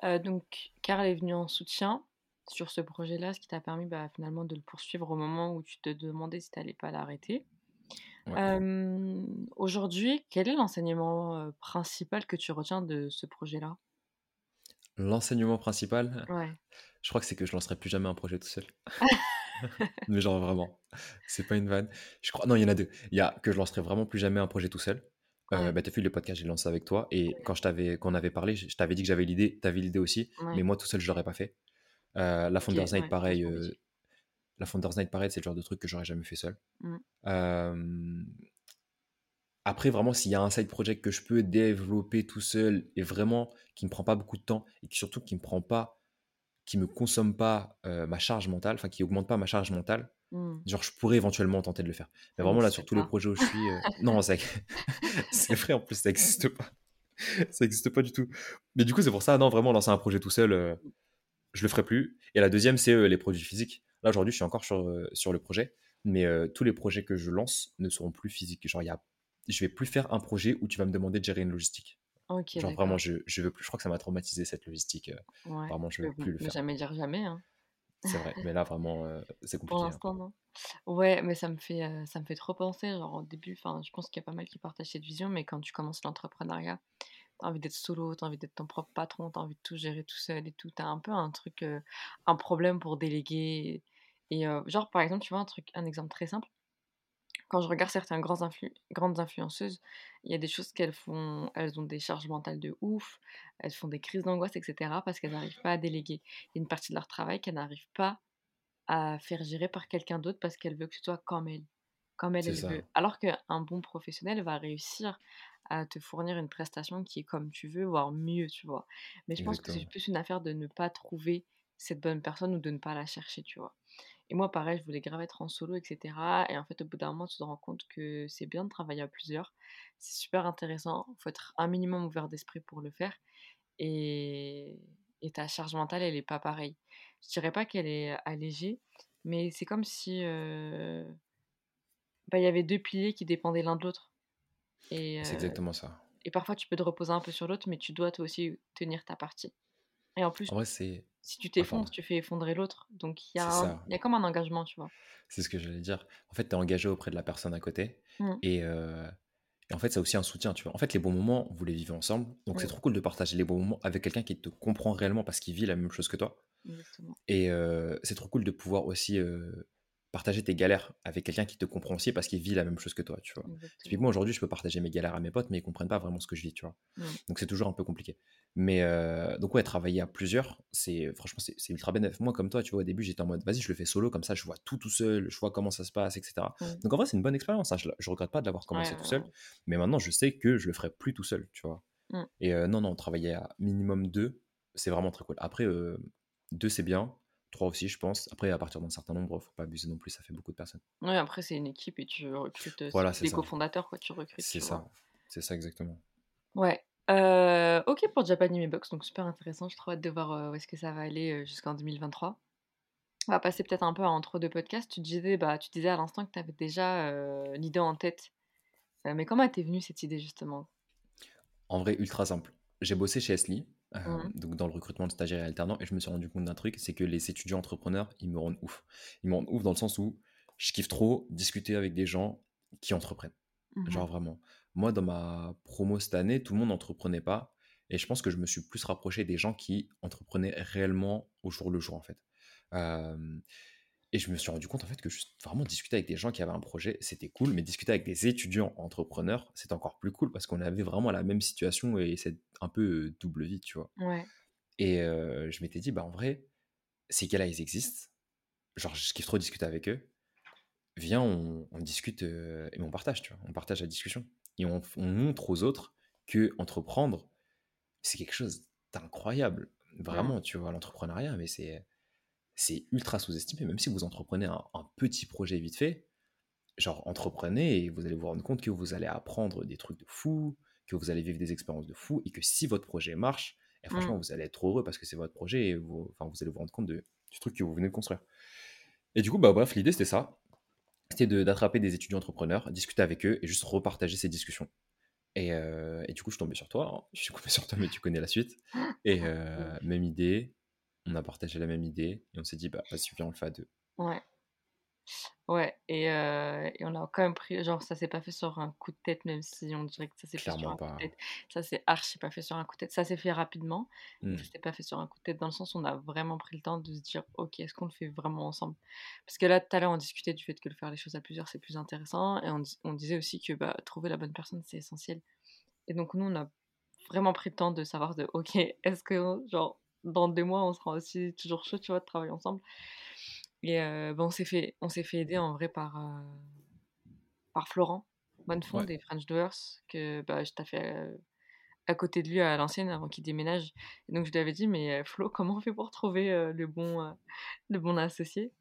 A: Euh, donc, Karl est venu en soutien sur ce projet-là, ce qui t'a permis bah, finalement de le poursuivre au moment où tu te demandais si tu n'allais pas l'arrêter.
B: Ouais.
A: Aujourd'hui, quel est l'enseignement principal que tu retiens de ce projet-là?
B: L'enseignement principal,
A: Ouais,
B: je crois que c'est que je lancerai plus jamais un projet tout seul. [LAUGHS] [LAUGHS] Mais genre vraiment, c'est pas une vanne. Je crois, non, il y en a deux. Il y a que je lancerai vraiment plus jamais un projet tout seul. Euh,
A: ouais,
B: bah, t'as vu le podcast, j'ai lancé avec toi. Et quand je t'avais, quand on avait parlé, je je t'avais dit que j'avais l'idée, t'avais l'idée aussi.
A: ouais.
B: Mais moi tout seul, je l'aurais pas fait. Euh, la
A: Ok,
B: Founders Night, pareil. euh. La Founders Night, pareil, c'est le genre de truc que j'aurais jamais fait seul.
A: Mm,
B: Euh, après, vraiment, s'il y a un side project que je peux développer tout seul et vraiment qui me prend pas beaucoup de temps et qui surtout qui me prend pas, qui me consomme pas euh, ma charge mentale, enfin qui augmente pas ma charge mentale,
A: mm.
B: genre je pourrais éventuellement tenter de le faire. Mais vraiment là, sur tous les projets où je suis, euh, [LAUGHS] non, c'est [LAUGHS] c'est vrai en plus, ça n'existe pas. Ça n'existe pas du tout. Mais du coup, c'est pour ça, non, vraiment, lancer un projet tout seul, euh, je le ferai plus. Et la deuxième, c'est les produits physiques. Là, aujourd'hui, je suis encore sur, euh, sur le projet, mais euh, tous les projets que je lance ne seront plus physiques. Genre, y a... je vais plus faire un projet où tu vas me demander de gérer une logistique.
A: Ok,
B: Genre, vraiment, je, je veux plus. Je crois que ça m'a traumatisé cette logistique. euh,
A: Ouais.
B: vraiment, je veux plus le
A: ne
B: faire.
A: jamais dire jamais, hein.
B: C'est vrai. Mais là, [LAUGHS] vraiment, euh, c'est
A: Pour
B: compliqué. hein.
A: l'instant, non. Ouais, mais ça me fait, euh, ça me fait trop penser. Genre, au début, enfin, je pense qu'il y a pas mal qui partagent cette vision, mais quand tu commences l'entrepreneuriat, t'as envie d'être solo, t'as envie d'être ton propre patron, t'as envie de tout gérer tout seul et tout. T'as un peu un truc, euh, un problème pour déléguer. Et euh, genre, par exemple, tu vois, un truc, un exemple très simple. Quand je regarde certaines grands influ- grandes influenceuses, il y a des choses qu'elles font, elles ont des charges mentales de ouf, elles font des crises d'angoisse, etc. parce qu'elles n'arrivent pas à déléguer. Il y a une partie de leur travail qu'elles n'arrivent pas à faire gérer par quelqu'un d'autre parce qu'elle veut que ce soit comme elle, comme elle, elle veut. Alors qu'un bon professionnel va réussir à te fournir une prestation qui est comme tu veux, voire mieux, tu vois. Mais je pense que c'est plus une affaire de ne pas trouver cette bonne personne ou de ne pas la chercher, tu vois. Et moi, pareil, je voulais grave être en solo, etc. Et en fait, au bout d'un moment, tu te rends compte que c'est bien de travailler à plusieurs. C'est super intéressant. Il faut être un minimum ouvert d'esprit pour le faire. Et, et ta charge mentale, elle est pas pareille. Je dirais pas qu'elle est allégée, mais c'est comme si euh, bah, il y avait deux piliers qui dépendaient l'un de l'autre. Et,
B: C'est exactement ça.
A: et parfois, tu peux te reposer un peu sur l'autre, mais tu dois toi aussi tenir ta partie. Et en plus,
B: En vrai, c'est.
A: Si tu t'effondres, tu fais effondrer l'autre. Donc, il y, a
B: C'est
A: un-
B: ça.
A: il y a comme un engagement, tu vois.
B: C'est ce que j'allais dire. En fait, tu es engagé auprès de la personne à côté.
A: Mm,
B: Et, euh, et en fait, c'est aussi un soutien, tu vois. En fait, les bons moments, vous les vivez ensemble. Donc, c'est trop cool de partager les bons moments avec quelqu'un qui te comprend réellement parce qu'il vit la même chose que toi.
A: exactement.
B: Et euh, c'est trop cool de pouvoir aussi euh, partager tes galères avec quelqu'un qui te comprend aussi parce qu'il vit la même chose que toi, tu vois.
A: Exactement.
B: Typiquement, aujourd'hui, je peux partager mes galères à mes potes, mais ils comprennent pas vraiment ce que je vis, tu vois. Donc, c'est toujours un peu compliqué. Mais euh, donc, ouais, travailler à plusieurs, c'est franchement, c'est ultra bénéfique. Moi, comme toi, tu vois, au début, j'étais en mode, vas-y, je le fais solo, comme ça, je vois tout tout seul, je vois comment ça se passe, etc. Donc, en vrai, c'est une bonne expérience. hein. Je, je regrette pas de l'avoir commencé
A: ouais,
B: tout seul. Mais maintenant, je sais que je le ferai plus tout seul, tu vois.
A: Mm.
B: Et euh, non, non, travailler à minimum deux, c'est vraiment très cool. Après, euh, deux, c'est bien. Trois aussi, je pense. Après, à partir d'un certain nombre, faut pas abuser non plus, ça fait beaucoup de personnes.
A: Ouais, après, c'est une équipe et tu recrutes. euh,
B: Voilà,
A: des cofondateurs, quoi, tu recrutes,
B: C'est ça. C'est ça exactement.
A: Ouais. Euh, ok pour Japan Anime Box, donc super intéressant. Je trouve hâte de voir euh, où est-ce que ça va aller jusqu'en 2023. On va passer peut-être un peu à entre deux podcasts. Tu disais, bah, tu disais à l'instant que tu avais déjà euh, l'idée en tête. Mais comment t'es venue cette idée justement?
B: En vrai, ultra simple. J'ai bossé chez Esli, euh,
A: Mhm.
B: donc dans le recrutement de stagiaires et alternants, et je me suis rendu compte d'un truc, c'est que les étudiants entrepreneurs, ils me rendent ouf. Ils me rendent ouf dans le sens où je kiffe trop discuter avec des gens qui entreprennent.
A: Mhm.
B: Genre vraiment. Moi, dans ma promo cette année, tout le monde n'entreprenait pas. Et je pense que je me suis plus rapproché des gens qui entreprenaient réellement au jour le jour, en fait. Euh, et je me suis rendu compte, en fait, que juste vraiment discuter avec des gens qui avaient un projet, c'était cool. Mais discuter avec des étudiants entrepreneurs, c'est encore plus cool parce qu'on avait vraiment la même situation et c'est un peu euh, double vie, tu vois.
A: Ouais.
B: Et euh, je m'étais dit, bah en vrai, ces gars-là, ils existent. Genre, je kiffe trop discuter avec eux viens, on, on discute euh, et on partage, tu vois. On partage la discussion. Et on, on montre aux autres que entreprendre, c'est quelque chose d'incroyable. Vraiment, tu vois, l'entrepreneuriat, mais c'est, c'est ultra sous-estimé. Même si vous entreprenez un, un petit projet vite fait, genre, entreprenez et vous allez vous rendre compte que vous allez apprendre des trucs de fou, que vous allez vivre des expériences de fou et que si votre projet marche, et franchement,
A: Mmh.
B: vous allez être heureux parce que c'est votre projet et vous, enfin, vous allez vous rendre compte de, du truc que vous venez de construire. Et du coup, bah bref, l'idée c'était ça. C'était de- d'attraper des étudiants entrepreneurs, discuter avec eux et juste repartager ces discussions. Et, euh, et du coup, je suis tombé sur toi. hein. Je suis tombé sur toi, mais tu connais la suite. Et euh, [LAUGHS] même idée, on a partagé la même idée et on s'est dit, bah vas-y, viens, on le fait à deux.
A: Ouais. Ouais et heu et on a quand même pris genre ça s'est pas fait sur un coup de tête, même si on dirait que ça s'est fait sur un coup de
B: pas.
A: tête. Ça s'est archi pas fait sur un coup de tête. Ça s'est fait rapidement, mais ça s'est pas fait sur un coup de tête dans le sens où on a vraiment pris le temps de se dire: «OK, est-ce qu'on le fait vraiment ensemble?» parce que là, tout à l'heure, on discutait du fait que de faire les choses à plusieurs, c'est plus intéressant et on on disait aussi que, bah, trouver la bonne personne, c'est essentiel et donc nous, on a vraiment pris le temps de savoir de: «OK, est-ce que genre dans 2 mois, on sera aussi toujours chaud, tu vois, de travailler ensemble?» et heu, bah, on s'est fait on s'est fait aider en vrai par, heu par Florent Bonnefond
B: Ouais.
A: des French Doers que, bah, je taffais, heu, à côté de lui à l'ancienne avant qu'il déménage et donc je lui avais dit: «Mais, Flo, comment on fait pour trouver, le bon, le bon associé?»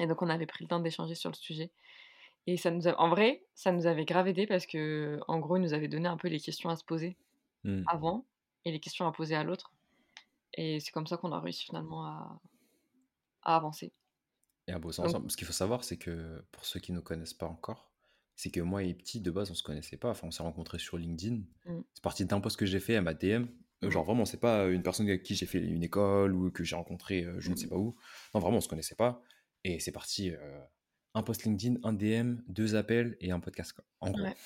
A: et donc on avait pris le temps d'échanger sur le sujet et ça nous a en vrai, ça nous avait grave aidés parce qu'en gros, il nous avait donné un peu les questions à se poser
B: hmm.
A: avant et les questions à poser à l'autre et c'est comme ça qu'on a réussi finalement à à avancer.
B: Et à bosser ensemble. Ce qu'il faut savoir, c'est que pour ceux qui ne nous connaissent pas encore, c'est que moi et Petit, de base, on se connaissait pas. Enfin, on s'est rencontrés sur LinkedIn.
A: mmh,
B: C'est parti d'un post que j'ai fait à ma DM. Euh, Genre, vraiment, c'est pas une personne avec qui j'ai fait une école ou que j'ai rencontré euh, je ne sais
A: mmh
B: pas où. Non, vraiment, on se connaissait pas. Et c'est parti euh, un post LinkedIn, un DM, deux appels et un podcast, quoi. En gros.
A: ouais.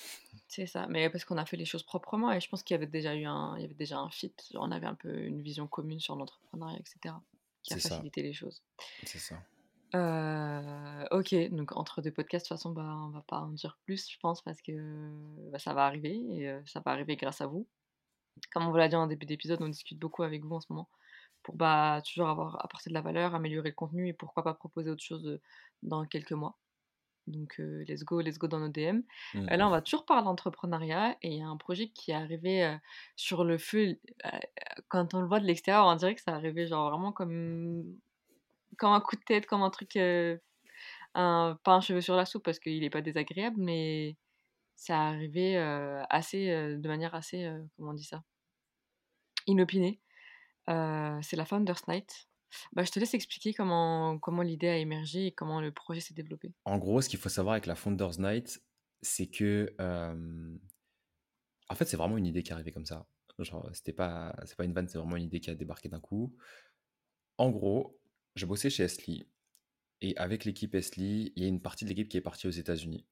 A: C'est ça, mais parce qu'on a fait les choses proprement et je pense qu'il y avait déjà eu un il y avait déjà un fit. On avait un peu une vision commune sur l'entrepreneuriat et cetera, qui a
B: C'est ça.
A: facilité les choses.
B: C'est ça.
A: Heu, OK, donc entre 2 podcasts, de toute façon, bah, on va pas en dire plus, je pense, parce que, bah, ça va arriver et heu, ça va arriver grâce à vous. Comme on vous l'a dit en début d'épisode, on discute beaucoup avec vous en ce moment pour, bah, toujours avoir apporter de la valeur, améliorer le contenu et pourquoi pas proposer autre chose, dans quelques mois. Donc let's go, let's go dans nos DM. Heu, là, on
B: Mm.
A: va toujours parler d'entrepreneuriat et il y a un projet qui est arrivé, sur le feu, quand on le voit de l'extérieur, on dirait que ça arrivait genre vraiment comme comme un coup de tête, comme un truc, un pas un cheveu sur la soupe parce qu'il est pas désagréable, mais ça arrivait, heu, assez, de manière assez, comment on dit ça? Inopinée. Heu, c'est la Founders Night. Bah, je te laisse expliquer comment comment l'idée a émergé et comment le projet s'est développé.
B: En gros, ce qu'il faut savoir avec la Founders Night, c'est que euh, En fait, c'est vraiment une idée qui est arrivée comme ça. Genre, c'était pas, c'est pas une vanne, c'est vraiment une idée qui a débarqué d'un coup. En gros, je bossais chez Esli. Et avec l'équipe Esli, il y a une partie de l'équipe qui est partie aux États-Unis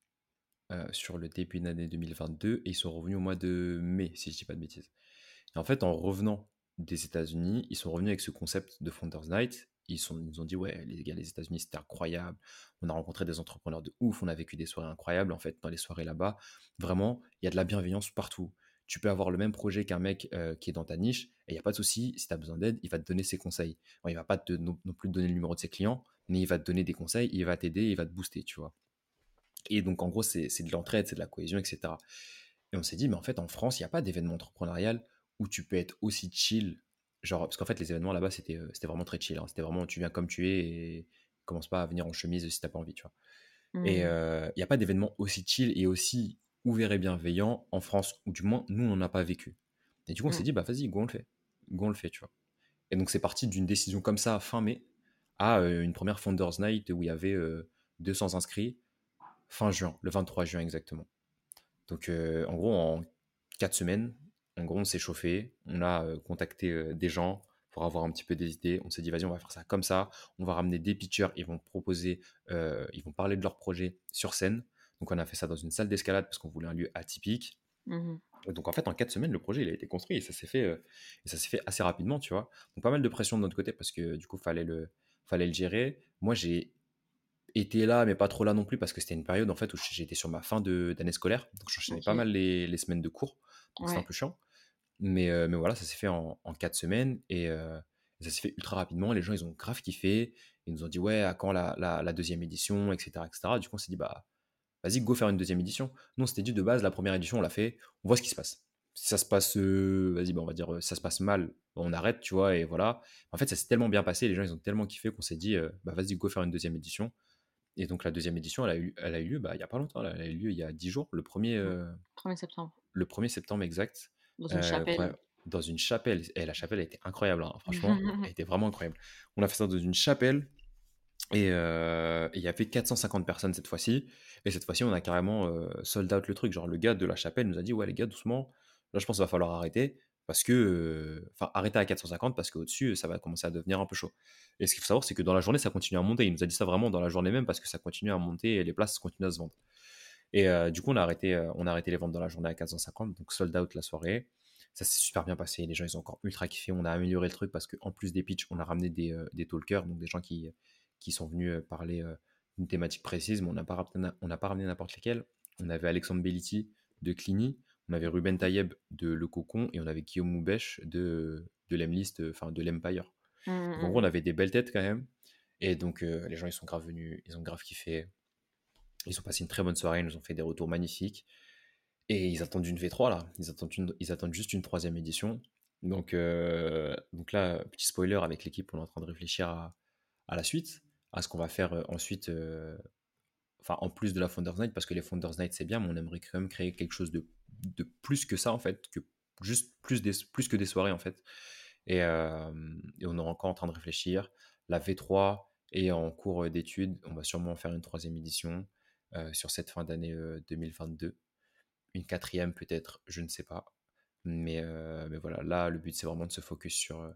B: euh, sur le début de l'année 2022 et ils sont revenus au mois de mai, si je dis pas de bêtises. Et en fait, en revenant des États-Unis, ils sont revenus avec ce concept de Founders Night. Ils, sont, ils ont dit, ouais, les gars, les États-Unis, c'était incroyable. On a rencontré des entrepreneurs de ouf, on a vécu des soirées incroyables. En fait, dans les soirées là-bas, vraiment, il y a de la bienveillance partout. Tu peux avoir le même projet qu'un mec euh, qui est dans ta niche, et il n'y a pas de souci, si tu as besoin d'aide, il va te donner ses conseils. Bon, il va pas non, non plus te donner le numéro de ses clients, mais il va te donner des conseils, il va t'aider, il va te booster, tu vois. Et donc, en gros, c'est c'est de l'entraide, c'est de la cohésion, etc. Et on s'est dit, mais en fait, en France, il n'y a pas d'événement entrepreneurial où tu peux être aussi chill. Genre, parce qu'en fait, les événements là-bas, c'était euh, c'était vraiment très chill. hein. C'était vraiment, tu viens comme tu es et commence pas à venir en chemise si t'as pas envie, tu vois. Et
A: Mmh.
B: euh, il n'y a pas d'événement aussi chill et aussi ouvert et bienveillant en France, ou du moins, nous, on n'en a pas vécu. Et du coup, on s'est
A: Mmh.
B: dit, bah vas-y, go, on le fait. Go, on le fait, tu vois. Et donc, c'est parti d'une décision comme ça, fin mai, à euh, une première Founders Night où il y avait euh, 200 inscrits, fin juin, le 23 juin exactement. Donc, euh, en gros, en quatre semaines, en gros, on s'est chauffé, on a euh, contacté euh, des gens pour avoir un petit peu des idées. On s'est dit, vas-y, on va faire ça comme ça. On va ramener des pitchers, ils vont proposer, euh, ils vont parler de leur projet sur scène. Donc, on a fait ça dans une salle d'escalade parce qu'on voulait un lieu atypique.
A: Mmh
B: donc, en fait, en quatre semaines, le projet, il a été construit et ça s'est fait, euh, et ça s'est fait assez rapidement, tu vois. Donc, pas mal de pression de notre côté parce que du coup, fallait le, fallait le gérer. Moi, j'ai été là, mais pas trop là non plus, parce que c'était une période en fait où j'étais sur ma fin de- d'année scolaire, donc j'enchaînais pas
A: OK.
B: mal les, les semaines de cours, donc c'était un
A: Ouais.
B: peu chiant. Mais, euh, mais voilà, ça s'est fait en, en quatre semaines et euh, ça s'est fait ultra rapidement. Les gens, ils ont grave kiffé. Ils nous ont dit, ouais, à quand la, la- la deuxième édition, etc., etc. Du coup, on s'est dit, bah, vas-y, go faire une deuxième édition. Nous, on s'était dit de base, la première édition, on l'a fait, on voit ce qui se passe. Si ça se passe, euh, vas-y, bah, on va dire, ça se passe mal, bah, on arrête, tu vois, et voilà. En fait, ça s'est tellement bien passé, les gens, ils ont tellement kiffé qu'on s'est dit, bah, vas-y, go faire une deuxième édition. et donc la deuxième édition, elle a eu, elle a eu lieu bah, il n'y a pas longtemps, elle a eu lieu il y a 10 jours, le 1er,
A: Mmh.
B: euh,
A: 1er septembre.
B: le 1er septembre exact,
A: Dans une
B: euh,
A: chapelle.
B: dans une chapelle. Et la chapelle a été incroyable, hein, franchement, [LAUGHS] elle était vraiment incroyable. On a fait ça dans une chapelle, et euh, il y avait 450 personnes cette fois-ci. Et cette fois-ci, on a carrément euh, sold out le truc. Genre, le gars de la chapelle nous a dit Ouais, les gars, doucement. Là, je pense qu'il va falloir arrêter. Parce que. euh, Enfin, arrêter à 450 parce qu'au-dessus, ça va commencer à devenir un peu chaud. Et ce qu'il faut savoir, c'est que dans la journée, ça continue à monter. Il nous a dit ça vraiment dans la journée même parce que ça continue à monter et les places continuent à se vendre. Et euh, du coup, on a, arrêté, euh, on a arrêté les ventes dans la journée à 450. Donc, sold out la soirée. Ça s'est super bien passé. Les gens, ils ont encore ultra kiffé. On a amélioré le truc parce qu'en plus des pitchs, on a ramené des, euh, des talkers, donc des gens qui qui sont venus parler d'une thématique précise, mais on n'a pas, ramené- pas n'importe lesquels. On avait Alexandre Belliti de Clini, on avait Ruben Tayeb de Le Cocon et on avait Guillaume Moubèche de, de l'Emlist, enfin de l'Empire.
A: Mmh, mmh,
B: Donc en gros, on avait des belles têtes quand même. Et donc les gens, ils sont grave venus, ils ont grave kiffé. Ils ont passé une très bonne soirée, ils nous ont fait des retours magnifiques. Et ils attendent une V3 là, ils attendent, ils attendent juste une troisième édition. Donc, euh, donc là, petit spoiler, avec l'équipe, on est en train de réfléchir à, la suite, à ce qu'on va faire euh, ensuite, euh, enfin en plus de la Founders Night, parce que les Founders Night c'est bien, mais on aimerait quand même créer quelque chose de, de plus que ça en fait, que juste plus, des, plus que des soirées en fait. Et, et on est encore en train de réfléchir. La V3 est en cours d'études, on va sûrement faire une troisième édition sur cette fin d'année euh, 2022. Une quatrième peut-être, je ne sais pas. Mais, euh, mais voilà, là, le but, c'est vraiment de se focus sur, euh,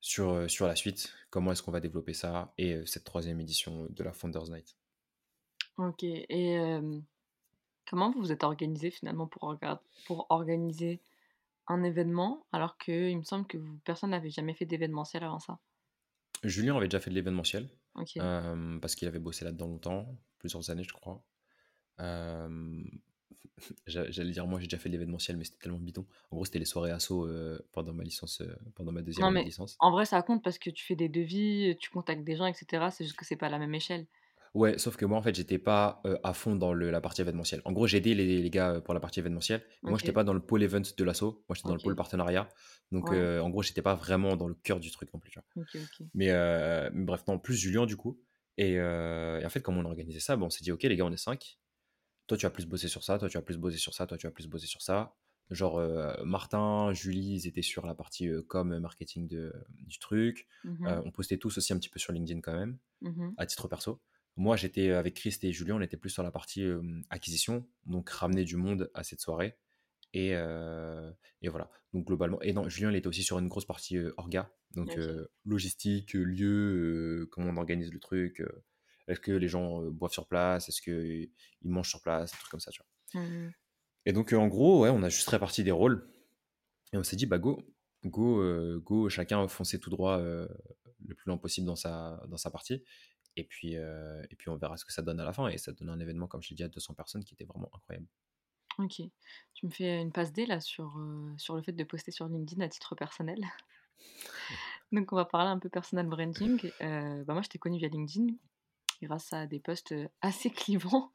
B: sur, euh, sur la suite. Comment est-ce qu'on va développer ça et euh, cette troisième édition de la Founders Night?
A: Ok. Et euh, comment vous vous êtes organisé finalement pour, pour organiser un événement alors que il me semble que vous- personne n'avait jamais fait d'événementiel avant ça?
B: Julien avait déjà fait de l'événementiel euh, parce qu'il avait bossé là-dedans longtemps, plusieurs années, je crois. Euh, [LAUGHS] j'a- J'allais dire, moi, j'ai déjà fait de l'événementiel, mais c'était tellement bidon. En gros, c'était les soirées asso euh, pendant ma licence, euh, pendant ma deuxième
A: Non mais
B: licence.
A: en vrai ça compte parce que tu fais des devis, tu contactes des gens, etc. C'est juste que c'est pas la même échelle.
B: Ouais, sauf que moi, en fait, j'étais pas euh, à fond dans le- la partie événementielle. En gros, j'ai aidé les, les gars euh, pour la partie événementielle. mais Moi, j'étais pas dans le pôle event de l'asso. Moi, j'étais dans le pôle partenariat. Donc,
A: Ouais.
B: en gros, j'étais pas vraiment dans le cœur du truc non plus. tu vois. Mais, mais bref, non, plus Julien, du coup. Et, euh, et en fait, comme on a organisé ça, bon, on s'est dit, ok, les gars, on est 5. Toi, tu vas plus bosser sur ça. Toi, tu vas plus bosser sur ça. Toi, tu vas plus bosser sur ça. Genre, euh, Martin, Julie, ils étaient sur la partie euh, com, marketing de, du truc. Euh, on postait tous aussi un petit peu sur LinkedIn quand même
A: mhm.
B: à titre perso. Moi, j'étais avec Christ et Julien, on était plus sur la partie acquisition, donc ramener du monde à cette soirée. Et, et voilà. Donc globalement, et non, Julien, il était aussi sur une grosse partie orga, donc logistique, lieu, comment on organise le truc. est-ce que les gens boivent sur place Est-ce qu'ils mangent sur place Des trucs comme ça, tu vois.
A: Mhm.
B: Et donc, en gros, ouais, on a juste réparti des rôles. Et on s'est dit, bah go, go, euh, go, chacun foncer tout droit euh, le plus loin possible dans sa, dans sa partie. Et puis, euh, et puis, on verra ce que ça donne à la fin. Et ça donne un événement, comme je l'ai dit, à 200 personnes qui était vraiment incroyable.
A: Ok. Tu me fais une passe D là sur, euh, sur le fait de poster sur LinkedIn à titre personnel. [LAUGHS] Donc on va parler un peu personal branding. Euh, bah moi je t'ai connu via LinkedIn grâce à des posts assez clivants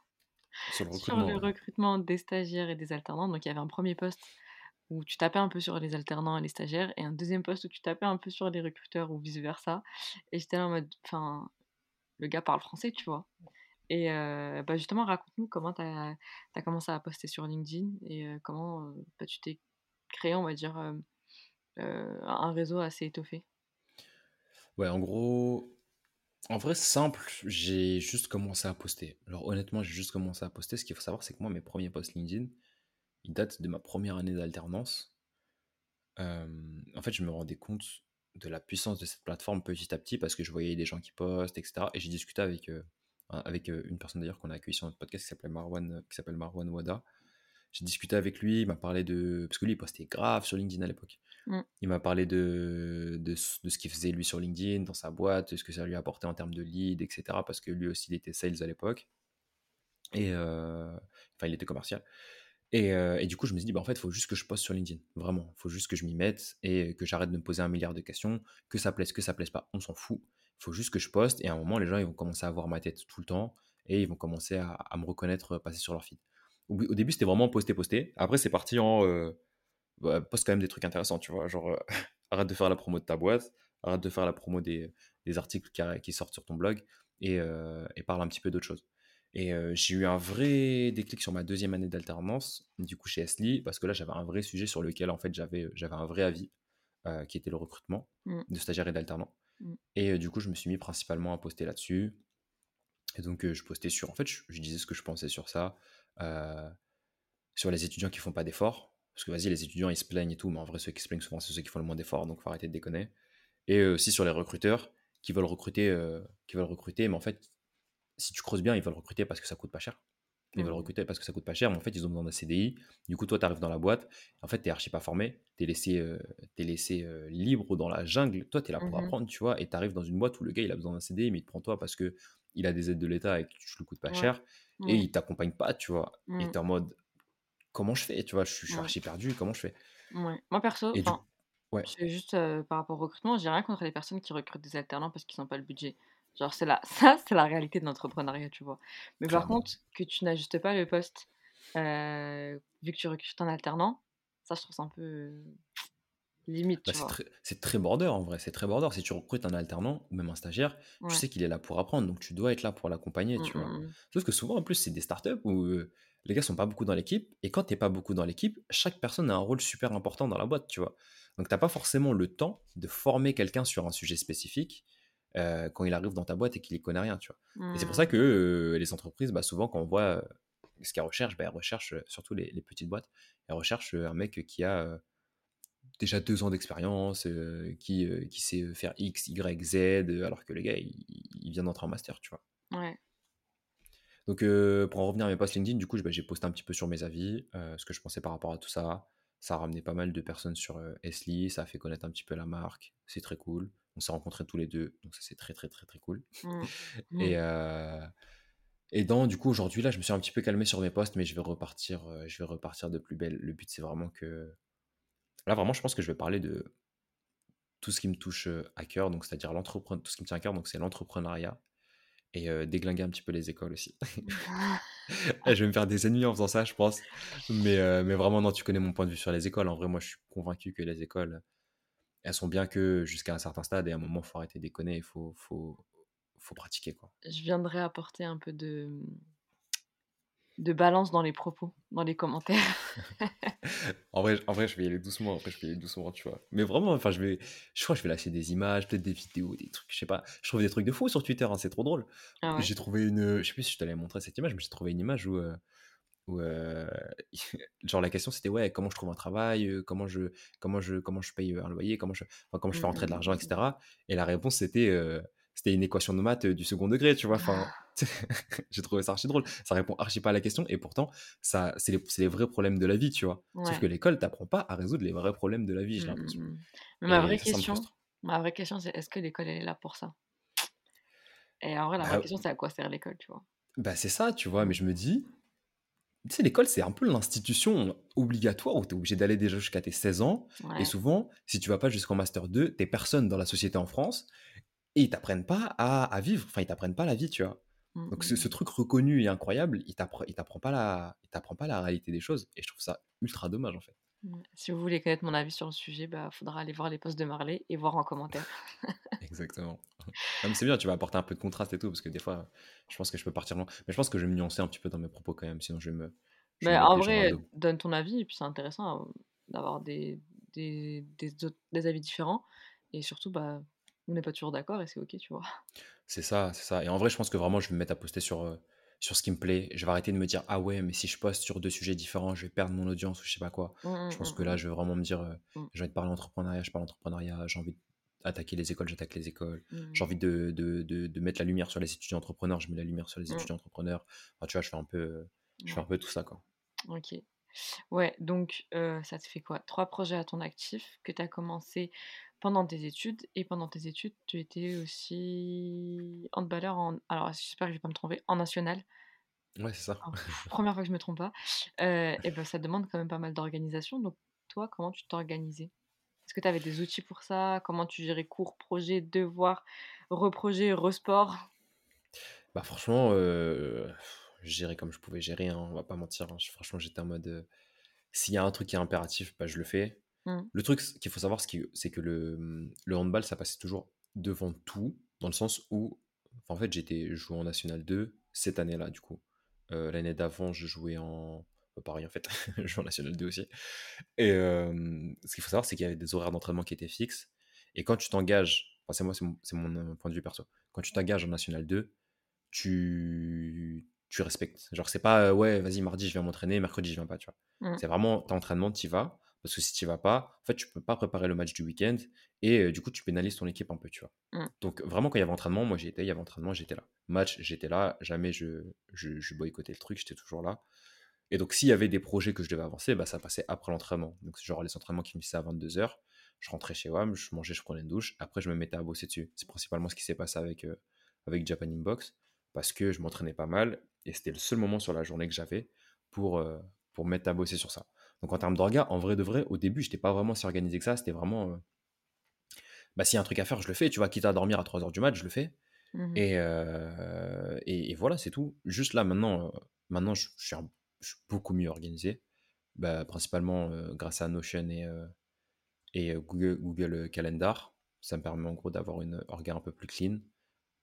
A: [LAUGHS]
B: Sur le
A: sur
B: recrutement.
A: le recrutement des stagiaires et des alternants. Donc il y avait un premier post où tu tapais un peu sur les alternants et les stagiaires et un deuxième post où tu tapais un peu sur les recruteurs ou vice versa. Et j'étais là en mode, enfin, le gars parle français, tu vois. Et bah justement, raconte-nous comment tu as, commencé à poster sur LinkedIn et comment bah, tu t'es créé, on va dire, un réseau assez étoffé.
B: Ouais, en gros, en vrai, simple, j'ai juste commencé à poster. Alors, honnêtement, j'ai juste commencé à poster. Ce qu'il faut savoir, c'est que moi, mes premiers posts LinkedIn, ils datent de ma première année d'alternance. En fait, je me rendais compte de la puissance de cette plateforme petit à petit parce que je voyais des gens qui postent, etc. Et j'ai discuté avec, avec euh, une personne d'ailleurs qu'on a accueillie sur notre podcast qui s'appelle Marwan, qui s'appelle Marwan Wada. J'ai discuté avec lui, il m'a parlé de. Parce que lui, il postait grave sur LinkedIn à l'époque.
A: Mm.
B: Il m'a parlé de, de, ce- de ce qu'il faisait lui sur LinkedIn, dans sa boîte, ce que ça lui apportait en termes de lead, etc. Parce que lui aussi, il était sales à l'époque. Et. euh, Enfin, il était commercial. Et, euh, et du coup, je me suis dit, bah, en fait, il faut juste que je poste sur LinkedIn. Vraiment. Il faut juste que je m'y mette et que j'arrête de me poser un milliard de questions. Que ça plaise, que ça plaise pas, on s'en fout. Il faut juste que je poste. Et à un moment, les gens, ils vont commencer à voir ma tête tout le temps. Et ils vont commencer à, à me reconnaître euh, passer sur leur feed. Au, au début, c'était vraiment poster, poster. Après, c'est parti en. Euh, bah, poste quand même des trucs intéressants, tu vois. Genre, euh, [LAUGHS] arrête de faire la promo de ta boîte. Arrête de faire la promo des, des articles qui, qui sortent sur ton blog. et, euh, et parle un petit peu d'autre chose. Et j'ai eu un vrai déclic sur ma deuxième année d'alternance, du coup chez Esli, parce que là j'avais un vrai sujet sur lequel en fait j'avais un vrai avis, qui était le recrutement
A: Mmh.
B: de stagiaires et d'alternants.
A: Mmh.
B: Et euh, du coup je me suis mis principalement à poster là-dessus. Et donc euh, je postais sur, en fait je, disais ce que je pensais sur ça, euh, sur les étudiants qui font pas d'efforts, parce que vas-y les étudiants ils se plaignent et tout, mais en vrai ceux qui se plaignent souvent c'est ceux qui font le moins d'efforts, donc faut arrêter de déconner. Et aussi sur les recruteurs qui veulent recruter, qui veulent recruter, mais en fait si tu creuses bien, ils veulent recruter parce que ça coûte pas cher. Ils veulent
A: Mmh.
B: recruter parce que ça coûte pas cher, mais en fait, ils ont besoin d'un CDI. Du coup, toi, tu arrives dans la boîte. En fait, tu archi pas formé. Tu es laissé, euh, t'es laissé euh, libre dans la jungle. Toi, tu es là pour
A: Mmh
B: apprendre, tu vois. Et tu arrives dans une boîte où le gars, il a besoin d'un CDI, mais il te prend toi parce que il a des aides de l'État et que tu le coûtes pas
A: Ouais.
B: cher. Et
A: Mmh.
B: il t'accompagne pas, tu vois. Et
A: Mmh.
B: tu es en mode, comment je fais Tu vois, je suis, je suis
A: Ouais.
B: archi perdu. Comment je fais?
A: Ouais. Moi perso,
B: Et du ouais,
A: juste, heu, par rapport au recrutement, j'ai rien contre les personnes qui recrutent des alternants parce qu'ils ont pas le budget. Genre c'est la [LAUGHS] ça, c'est la réalité de l'entrepreneuriat, tu vois? Mais par contre, que tu n'ajustes pas le poste, vu que tu recrutes un alternant, ça je trouve ça un peu, heu, limite,
B: Bah, c'est
A: vois?
B: très, c'est très border en vrai, c'est très border. Si tu recrutes un alternant ou même un stagiaire, tu sais qu'il est là pour apprendre, donc tu dois être là pour l'accompagner,
A: Mmh
B: tu vois.
A: mh, mmh.
B: Sauf que souvent, en plus, c'est des startups où euh, les gars sont pas beaucoup dans l'équipe, et quand t'es pas beaucoup dans l'équipe, chaque personne a un rôle super important dans la boîte, tu vois. Donc t'as pas forcément le temps de former quelqu'un sur un sujet spécifique euh, quand il arrive dans ta boîte et qu'il y connaît rien, tu vois. Et c'est pour ça
A: Mmh.
B: que euh, les entreprises, bah, souvent, quand on voit euh, ce qu'elles recherchent, bah, elles recherchent, surtout les, les petites boîtes, elles recherchent un mec qui a déjà deux ans d'expérience, euh, qui, euh, qui sait faire X, Y, Z, alors que le gars, il, il vient d'entrer en master, tu vois.
A: Ouais.
B: Donc, euh, pour en revenir à mes posts LinkedIn, du coup, bah, j'ai posté un petit peu sur mes avis, ce que je pensais par rapport à tout ça. Ça a ramené pas mal de personnes sur Esli, ça a fait connaître un petit peu la marque, c'est très cool. On s'est rencontrés tous les deux, donc ça c'est très très très très cool.
A: Mmh. [LAUGHS]
B: Et,
A: Mmh.
B: euh, et dans, du coup, aujourd'hui, là, je me suis un petit peu calmé sur mes posts, mais je vais repartir, euh, je vais repartir de plus belle. Le but, c'est vraiment que... Là, vraiment, je pense que je vais parler de tout ce qui me touche euh, à cœur, donc c'est-à-dire l'entrepreneur, tout ce qui me tient à cœur, donc c'est l'entrepreneuriat et euh, déglinguer un petit peu les écoles aussi. [LAUGHS] Je vais me faire des ennemis en faisant ça, je pense. Mais, euh, mais vraiment, non, tu connais mon point de vue sur les écoles. En vrai, moi, je suis convaincu que les écoles, elles sont bien que jusqu'à un certain stade, et à un moment, il faut arrêter de déconner, il faut, faut, faut pratiquer, quoi.
A: Je viendrai apporter un peu de, de balance dans les propos, dans les commentaires. [LAUGHS]
B: En vrai, en vrai, je vais y aller doucement. Après, je vais y aller doucement, tu vois. Mais vraiment, enfin, je vais, je crois que je vais lâcher des images, peut-être des vidéos, des trucs, je sais pas. Je trouve des trucs de fou sur Twitter, hein, c'est trop drôle.
A: Ah ouais?
B: J'ai trouvé une, je sais plus si je t'allais montrer cette image, mais j'ai trouvé une image où, euh, où euh, [LAUGHS] genre la question c'était ouais, comment je trouve un travail, euh, comment je, comment je, comment je paye un loyer, comment je, enfin, comment je
A: Mmh
B: fais rentrer de l'argent, etc. Et la réponse c'était, euh, c'était une équation de maths du second degré, tu vois. Enfin, [LAUGHS] j'ai trouvé ça archi drôle. Ça répond archi pas à la question et pourtant, ça, c'est les, les vrais problèmes de la vie, tu vois. Sauf que l'école t'apprend pas à résoudre les vrais problèmes de la vie, j'ai
A: Mmh mh,
B: l'impression.
A: mmh. Ma vraie
B: ça,
A: question ma vraie question, c'est est-ce que l'école, elle est là pour ça? Et en vrai, la vraie
B: Bah,
A: question, c'est à quoi sert l'école, tu vois?
B: bah c'est ça, tu vois. Mais je me dis, tu sais, l'école, c'est un peu l'institution obligatoire où tu es obligé d'aller déjà jusqu'à tes 16 ans. Et souvent, si tu vas pas jusqu'en Master 2, t'es personne dans la société en France et ils t'apprennent pas à, à vivre. Enfin, ils t'apprennent pas la vie, tu vois.
A: Mmh
B: Donc,
A: mh,
B: ce, ce
A: mmh.
B: truc reconnu et incroyable, il il t'apprend pas, la, il pas la réalité des choses. Et je trouve ça ultra dommage, en fait.
A: Ouais. Si vous voulez connaître mon avis sur le sujet, bah, faudra aller voir les posts de Marley et voir en commentaire. [LAUGHS]
B: Exactement. [LAUGHS] Mais c'est bien, tu vas apporter un peu de contraste et tout, parce que des fois, je pense que je peux partir loin. Mais je pense que je vais me nuancer un petit peu dans mes propos quand même, sinon je vais me, je
A: Mais en vrai, donne ton avis et puis c'est intéressant, heu, d'avoir des des des avis différents et surtout, bah, on n'est pas toujours d'accord et c'est OK, tu vois?
B: C'est ça, c'est ça. Et en vrai, je pense que vraiment, je vais me mettre à poster sur, euh, sur ce qui me plaît. Je vais arrêter de me dire, ah ouais, mais si je poste sur deux sujets différents, je vais perdre mon audience ou je sais pas quoi.
A: Mmh
B: Je pense
A: mmh
B: que là, je vais vraiment me dire, euh.
A: Mmh.
B: j'ai envie de parler entrepreneuriat, je parle entrepreneuriat, j'ai envie d'attaquer les écoles, j'attaque les écoles.
A: Mmh
B: J'ai envie de, de, de, de mettre la lumière sur les étudiants entrepreneurs, je mets la lumière sur les
A: Mmh.
B: étudiants entrepreneurs. Enfin, tu vois, je fais un peu, euh, je fais un peu tout ça, quoi.
A: OK. Ouais, donc heu, ça te fait quoi? 3 projets à ton actif que tu as commencé pendant tes études et pendant tes études, tu étais aussi handballeur en alors j'espère que je vais pas me tromper, en national?
B: Ouais, c'est ça. [LAUGHS]
A: Première fois que je me trompe pas. Heu et bah, ça demande quand même pas mal d'organisation, donc toi, comment tu t'organisais? Est-ce que tu avais des outils pour ça? Comment tu gérais cours, projets, devoirs, reprojets, resport?
B: Bah franchement, euh, je gérais comme je pouvais gérer, hein, on va pas mentir. hein. Franchement, j'étais en mode, euh, s'il y a un truc qui est impératif, bah, je le fais.
A: Mmh.
B: Le truc qu'il faut savoir, c'est que c'est que le, le handball, ça passait toujours devant tout, dans le sens où en fait, j'étais jouais en national 2 cette année-là, du coup. L'année d'avant, je jouais en pareil, en fait, je jouais en national 2 aussi et ce qu'il faut savoir, c'est qu'il y avait des horaires d'entraînement qui étaient fixes et quand tu t'engages enfin, c'est moi, c'est mon c'est mon, heu, point de vue perso. Quand tu t'engages en national 2, tu tu respectes. Genre, c'est pas, «Ouais, vas-y, mardi, je viens m'entraîner, mercredi, je viens pas», tu vois?
A: Mmh.
B: C'est vraiment, tu entraînement, tu y vas parce que si tu vas pas, en fait, tu peux pas préparer le match du week-end et heu, du coup, tu pénalises ton équipe un peu, tu vois?
A: Mmh.
B: Donc vraiment, quand il y avait entraînement, moi, j'y étais, il y avait entraînement, j'étais là. Match, j'étais là, jamais je je je boycottais le truc, j'étais toujours là et donc s'il y avait des projets que je devais avancer, bah, ça passait après l'entraînement. Donc genre les entraînements qui finissaient à 22:00, je rentrais chez WAM, je mangeais, je prenais une douche, après je me mettais à bosser dessus. C'est principalement ce qui s'est passé avec, heu, avec Japan Inbox parce que je m'entraînais pas mal et c'était le seul moment sur la journée que j'avais pour, heu, pour me mettre à bosser sur ça. Donc en termes d'orga, en vrai de vrai, au début, j'étais pas vraiment si organisé que ça, c'était vraiment, heu bah, s'il y a un truc à faire, je le fais, tu vois? Quitte à dormir à 3:00 du mat, je le fais
A: Mmh mh.
B: et et et voilà, c'est tout. Juste là, maintenant, maintenant je je suis un je suis beaucoup mieux organisé. Bah, principalement, heu, grâce à Notion et heu et heu, Google Calendar. Ça me permet en gros d'avoir une orga un peu plus clean.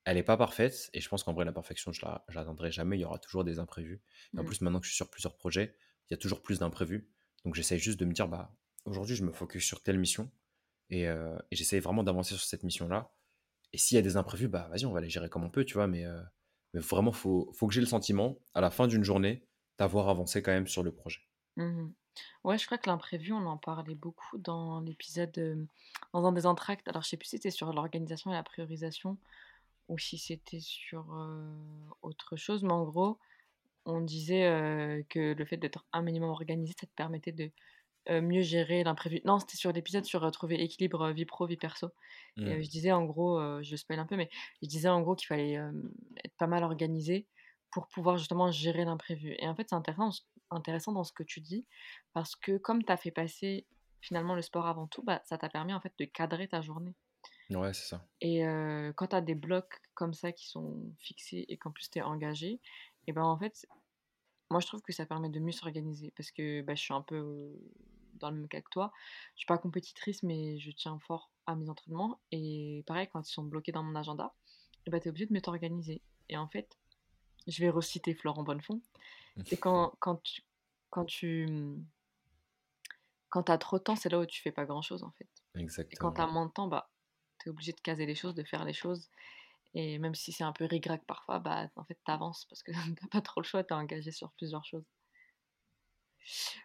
B: Elle est pas parfaite et je pense qu'en vrai la perfection je la je l'atteindrai jamais, il y aura toujours des imprévus et en
A: Mmh.
B: plus maintenant que je suis sur plusieurs projets, il y a toujours plus d'imprévus. Donc j'essaye juste de me dire: «Bah, aujourd'hui je me focus sur telle mission et et j'essaye vraiment d'avancer sur cette mission-là et s'il y a des imprévus, bah, vas-y on va les gérer comme on peut», tu vois? Mais mais vraiment faut faut que j'ai le sentiment, à la fin d'une journée, d'avoir avancé quand même sur le projet.
A: Mmh Ouais, je crois que l'imprévu, on en parlait beaucoup dans l'épisode, dans un des entractes. Alors je sais plus si c'était sur l'organisation et la priorisation ou si c'était sur, autre chose, mais en gros, on disait, que le fait d'être un minimum organisé, ça te permettait de, mieux gérer l'imprévu. Non, c'était sur l'épisode sur, trouver équilibre, vie pro, vie perso et
B: Mmh.
A: je disais en gros, je spoil un peu, mais je disais en gros qu'il fallait, être pas mal organisé pour pouvoir justement gérer l'imprévu et en fait, c'est intéressant intéressant dans ce que tu dis parce que comme tu as fait passer finalement le sport avant tout, bah, ça t'a permis en fait de cadrer ta journée
B: Ouais, c'est ça.
A: et quand tu as des blocs comme ça qui sont fixés et qu'en plus tu es engagé et ben, en fait, moi je trouve que ça permet de mieux s'organiser parce que, bah, je suis un peu, dans le même cas que toi. Je suis pas compétitrice mais je tiens fort à mes entraînements et pareil quand ils sont bloqués dans mon agenda et bah, tu es obligé de mieux t'organiser et en fait, je vais reciter Florent Bonnefond, c'est quand [LAUGHS] quand tu quand tu, Quand as trop de temps, c'est là où tu fais pas grand-chose, en fait. Et quand tu
B: Exactement.
A: as moins de temps, bah, tu es obligé de caser les choses, de faire les choses et même si c'est un peu ric-rac parfois, bah, en fait, tu avances parce que [LAUGHS] tu pas trop le choix, tu es engagé sur plusieurs choses.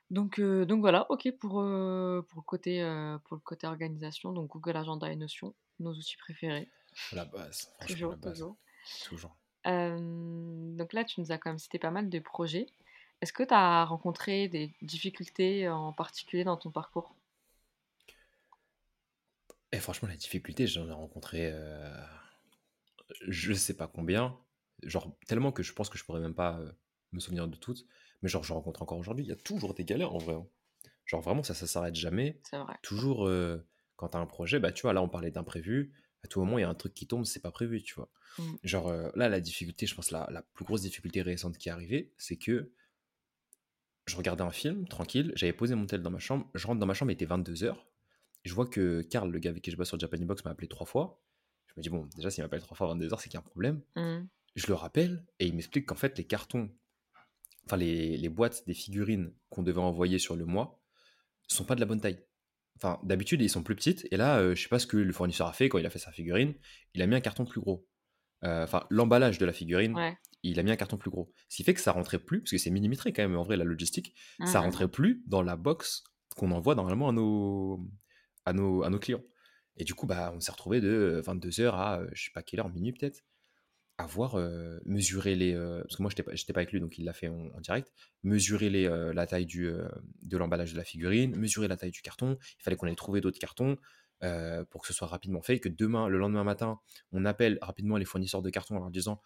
A: Donc heu, donc voilà, OK pour, heu, pour le côté, heu, pour le côté organisation, donc Google Agenda et Notion, nos outils préférés,
B: La base, franchement la
A: toujours,
B: base,
A: toujours.
B: toujours.
A: Donc là, tu nous as quand même cité pas mal de projets. Est-ce que tu as rencontré des difficultés en particulier dans ton parcours?
B: Et franchement la difficulté, j'en ai rencontré, heu, je sais pas combien, genre tellement que je pense que je pourrais même pas, heu, me souvenir de toutes, mais genre je rencontre encore aujourd'hui, il y a toujours des galères en vrai, hein. Genre vraiment ça, ça s'arrête jamais.
A: C'est vrai.
B: Toujours, heu, quand tu as un projet, bah, tu vois, là, on parlait d'imprévu. À tout moment, il y a un truc qui tombe, c'est pas prévu, tu vois?
A: Mmh.
B: Genre, heu, là, la difficulté, je pense la la plus grosse difficulté récente qui est arrivée, c'est que je regardais un film tranquille, j'avais posé mon tel dans ma chambre, je rentre dans ma chambre, il était 22:00. Je vois que Karl, le gars avec qui je bosse sur Japan Box, m'a appelé 3 fois. Je me dis: «Bon, déjà, s'il m'appelle 3 fois à 22:00, c'est qu'il y a un problème».
A: Mmh.
B: Je le rappelle et il m'explique qu'en fait, les cartons, enfin les les boîtes des figurines qu'on devait envoyer sur le mois sont pas de la bonne taille. Enfin, d'habitude, ils sont plus petites. Et là, euh, je sais pas ce que le fournisseur a fait quand il a fait sa figurine. Il a mis un carton plus gros. Euh, Enfin, l'emballage de la figurine,
A: Ouais.
B: il a mis un carton plus gros. Ce qui fait que ça rentrait plus, parce que c'est millimétré quand même, en vrai, la logistique,
A: Mmh,
B: ça
A: mmh
B: rentrait plus dans la box qu'on envoie normalement à nos, à nos, à nos clients. Et du coup, bah, on s'est retrouvé de 22h à, euh, je sais pas quelle heure, minuit peut-être, avoir euh, mesuré les. euh, parce que moi, j'étais pas, j'étais pas avec lui, donc il l'a fait en, en direct. Mesurer les, euh, la taille du, de l'emballage de la figurine, mesurer la taille du carton. Il fallait qu'on ait trouvé d'autres cartons pour que ce soit rapidement fait. Que demain, le lendemain matin, on appelle rapidement les fournisseurs de cartons en leur disant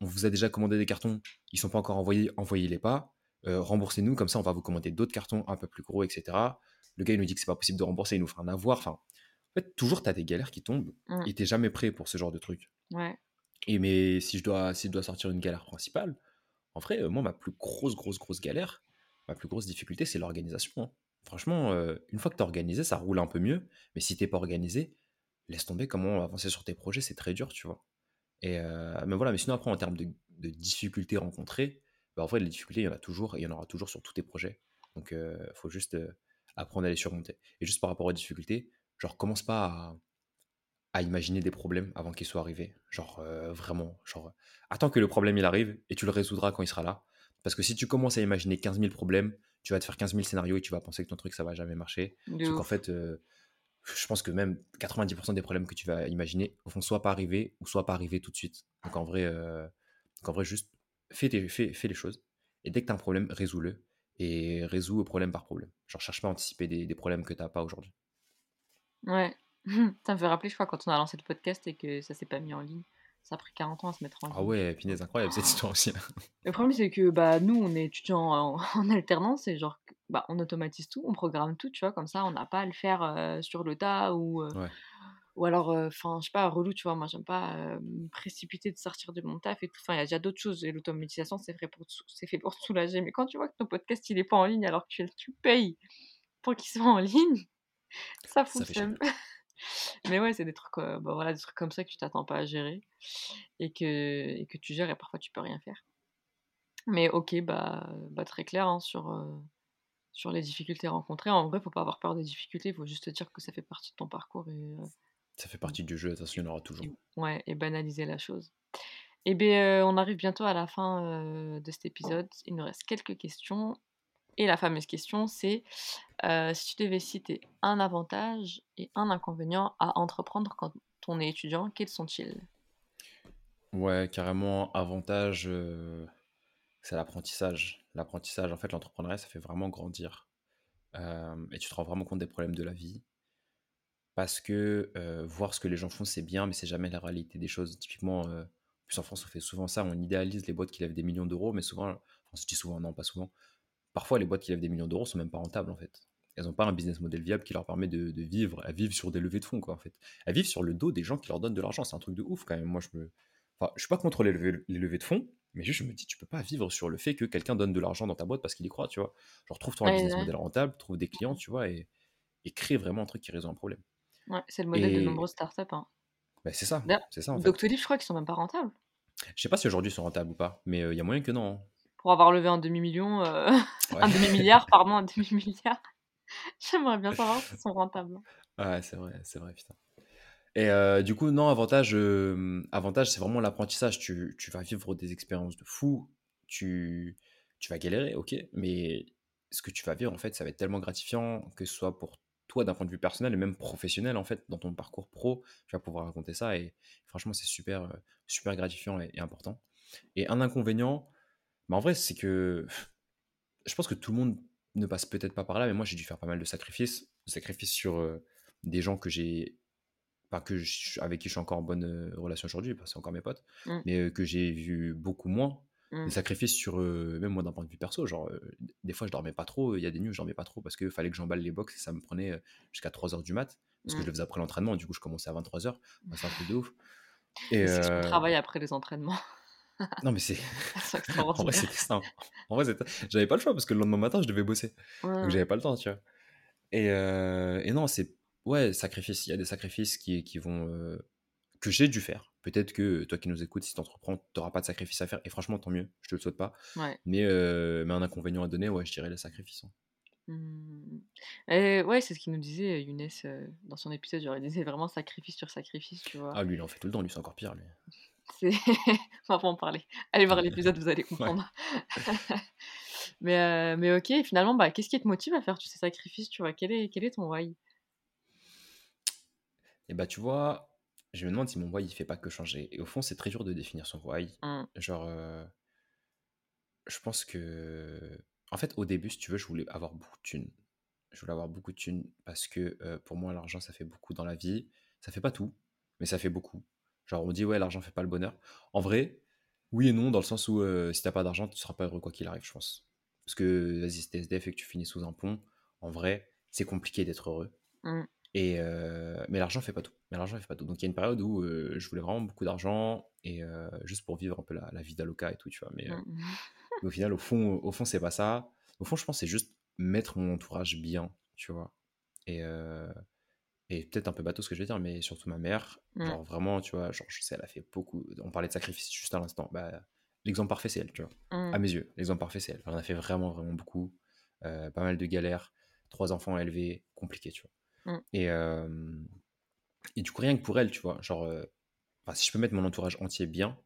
B: On vous a déjà commandé des cartons, ils sont pas encore envoyés, envoyez-les pas. Euh, remboursez-nous, comme ça, on va vous commander d'autres cartons un peu plus gros, etc. Le gars, il nous dit que c'est pas possible de rembourser, il nous fait un avoir. Enfin, en fait, toujours, tu as des galères qui tombent
A: Mmh.
B: et t'es jamais prêt pour ce genre de truc.
A: Ouais.
B: Et mais si je dois, si je dois sortir une galère principale, en vrai, euh, moi, ma plus grosse, grosse, grosse galère, ma plus grosse difficulté, c'est l'organisation. hein. Franchement, euh, une fois que tu es organisé, ça roule un peu mieux. Mais si t'es pas organisé, laisse tomber comment avancer sur tes projets, c'est très dur, tu vois. Et, euh, mais voilà, mais sinon, après, en termes de, difficultés rencontrées, bah, en vrai, les difficultés, il y en a toujours et il y en aura toujours sur tous tes projets. Donc, il faut juste apprendre à les surmonter. Et juste par rapport aux difficultés, genre, commence pas à, à imaginer des problèmes avant qu'ils soient arrivés. Genre, euh, vraiment, genre, attends que le problème il arrive et tu le résoudras quand il sera là. Parce que si tu commences à imaginer 15 000 problèmes, tu vas te faire 15 000 scénarios et tu vas penser que ton truc ça va jamais marcher. Parce qu'en fait, euh, je pense que même 90% des problèmes que tu vas imaginer vont soit pas arriver ou soit pas arriver tout de suite. Donc en vrai, euh, donc en vrai juste fais, tes- fais, fais les choses. Et dès que tu as un problème, résous-le. Et résous le problème par problème. Genre, cherche pas à anticiper des, des problèmes que tu pas aujourd'hui.
A: Ouais. [LAUGHS] Ça me fait rappeler, je crois, quand on a lancé le podcast et que ça s'est pas mis en ligne. Ça a pris 40 ans à se mettre en
B: Ah
A: ligne.
B: ouais, punaise, incroyable cette histoire aussi. [LAUGHS]
A: Le problème, c'est que bah, nous, on est étudiants en, [LAUGHS] en alternance et genre, bah, on automatise tout, on programme tout, tu vois, comme ça, on n'a pas à le faire euh, sur le tas ou, euh,
B: Ouais.
A: ou alors, enfin, je sais pas, relou, tu vois, moi, j'aime pas euh, me précipiter de sortir de mon taf et tout. Enfin, il y a déjà d'autres choses et l'automatisation, c'est fait, pour te sou- c'est fait pour te soulager. Mais quand tu vois que ton podcast, il est pas en ligne alors que tu, tu payes pour qu'il soit en ligne, ça fonctionne. Mais ouais, c'est des trucs, euh, bah, voilà, des trucs comme ça que tu t'attends pas à gérer et que, et que tu gères et parfois tu peux rien faire. Mais ok, bah, bah très clair hein, sur, euh, sur les difficultés rencontrées. En vrai, faut pas avoir peur des difficultés, il faut juste te dire que ça fait partie de ton parcours et, euh,
B: Ça fait partie du jeu, façon, il y en aura toujours.
A: et- ouais, et banaliser la chose. Et bien, on arrive bientôt à la fin euh, de cet épisode. Il nous reste quelques questions. Et la fameuse question, c'est euh, si tu devais citer un avantage et un inconvénient à entreprendre quand on est étudiant, quels sont-ils?
B: Ouais, carrément, avantage, euh, c'est l'apprentissage. L'apprentissage, en fait, l'entrepreneuriat, ça fait vraiment grandir. Euh, et tu te rends vraiment compte des problèmes de la vie. Parce que voir ce que les gens font, c'est bien, mais c'est jamais la réalité des choses. Typiquement, en plus en France, on fait souvent ça, on idéalise les boîtes qui lèvent des millions d'euros, mais souvent, enfin, je dis souvent, non, pas souvent. Parfois, les boîtes qui lèvent des millions d'euros sont même pas rentables, en fait. Elles n'ont pas un business model viable qui leur permet de, de vivre, à vivre sur des levées de fonds, quoi, en fait. À vivre sur le dos des gens qui leur donnent de l'argent. C'est un truc de ouf, quand même. Moi, je me... Enfin, je suis pas contre les levées, les levées de fonds, mais juste, je me dis, tu peux pas vivre sur le fait que quelqu'un donne de l'argent dans ta boîte parce qu'il y croit, tu vois. Genre, trouve-toi un
A: Ouais,
B: business
A: ouais,
B: model rentable, trouve des clients, tu vois, et, et crée vraiment un truc qui résout un problème.
A: ouais, c'est le modèle de nombreuses startups. Hein.
B: bah, c'est ça, c'est ça, en fait.
A: Doctolib, je crois qu'ils sont même pas rentables.
B: Je sais pas si aujourd'hui ils sont rentables ou pas, mais il y a moyen que non. Hein.
A: Pour avoir levé un demi-million, euh, [LAUGHS]
B: Ouais.
A: un demi-milliard, [LAUGHS] pardon, un demi-milliard. [LAUGHS] J'aimerais bien savoir s'ils sont rentables.
B: Ouais, c'est vrai, c'est vrai, putain. Et euh, du coup, non, avantage, euh, avantage c'est vraiment l'apprentissage. Tu, tu vas vivre des expériences de fou, tu, tu vas galérer, ok, mais ce que tu vas vivre, en fait, ça va être tellement gratifiant, que ce soit pour toi d'un point de vue personnel et même professionnel, en fait, dans ton parcours pro, tu vas pouvoir raconter ça et franchement, c'est super, euh, super gratifiant et, et important. Et un inconvénient, bah, en vrai, c'est que je pense que tout le monde ne passe peut-être pas par là, mais moi j'ai dû faire pas mal de sacrifices, de sacrifices sur euh, des gens que j'ai, pas que je- avec qui je suis encore en bonne euh, relation aujourd'hui, parce que c'est encore mes potes,
A: Mm,
B: mais euh, que j'ai vu beaucoup moins.
A: mm.
B: Des sacrifices sur, euh, même moi d'un point de vue perso, genre des fois je dormais pas trop, il y a des nuits où je dormais pas trop parce qu'il fallait que j'emballe les box et ça me prenait jusqu'à 3h du mat, parce que
A: Mm.
B: je le faisais après l'entraînement, du coup je commençais à 23h, c'est un truc de ouf. Et
A: c'est
B: euh,
A: travailles après les entraînements.
B: Non mais c'est, [LAUGHS] [LAUGHS] en vrai c'était en vrai j'avais pas le choix parce que le lendemain matin je devais bosser. Donc j'avais pas le temps, tu vois. Et, euh, et non, c'est. Ouais, sacrifice. Il y a des sacrifices qui, qui vont. euh, que j'ai dû faire. Peut-être que toi qui nous écoutes, si tu entreprends, tu n'auras pas de sacrifice à faire. Et franchement, tant mieux. Je te le souhaite pas.
A: Ouais.
B: Mais, euh, mais un inconvénient à donner, ouais, je dirais les sacrifices. hein.
A: Mm. Et ouais, c'est ce qu'il nous disait Younes euh, dans son épisode. Genre, il disait vraiment sacrifice sur sacrifice, tu vois.
B: Ah, lui, il en fait tout le temps. Lui, c'est encore pire. Lui.
A: C'est... On va pas en parler. Allez voir l'épisode, vous allez [LAUGHS]
B: Ouais.
A: comprendre. [LAUGHS] mais, euh, mais ok, finalement, bah, qu'est-ce qui te motive à faire tous ces sacrifices, tu vois? Quel est, quel est ton why?
B: Et bah, tu vois, je me demande si mon why, il fait pas que changer. Et au fond, c'est très dur de définir son why.
A: Mm.
B: Genre, euh, je pense que. En fait, au début, si tu veux, je voulais avoir beaucoup de thunes. Je voulais avoir beaucoup de thunes parce que euh, pour moi, l'argent, ça fait beaucoup dans la vie. Ça fait pas tout, mais ça fait beaucoup. Genre, on dit, ouais, l'argent fait pas le bonheur. En vrai, oui et non, dans le sens où euh, si t'as pas d'argent, tu seras pas heureux quoi qu'il arrive, je pense. Parce que, vas-y, si t'es SDF et que tu finis sous un pont, en vrai, c'est compliqué d'être heureux.
A: Mm.
B: Et euh, mais l'argent fait pas tout. Mais l'argent fait pas tout. Donc il y a une période où euh, je voulais vraiment beaucoup d'argent et euh, juste pour vivre un peu la, la vie d'Aloca et tout, tu vois. Mais,
A: Mm. [LAUGHS]
B: mais au final, au fond, au fond, c'est pas ça. Au fond, je pense que c'est juste mettre mon entourage bien, tu vois. Et, et peut-être un peu bateau ce que je vais dire, mais surtout ma mère,
A: Mmh.
B: genre vraiment, tu vois, genre je sais, elle a fait beaucoup. On parlait de sacrifice juste à l'instant. Bah, l'exemple parfait, c'est elle, tu vois.
A: Mmh.
B: À mes yeux, l'exemple parfait, c'est elle. Elle en a fait vraiment, vraiment beaucoup. Euh, pas mal de galères. Trois enfants à élever, compliqué, tu vois.
A: Mmh.
B: Et, euh, et du coup, rien que pour elle, tu vois, genre, euh, enfin, si je peux mettre mon entourage entier bien,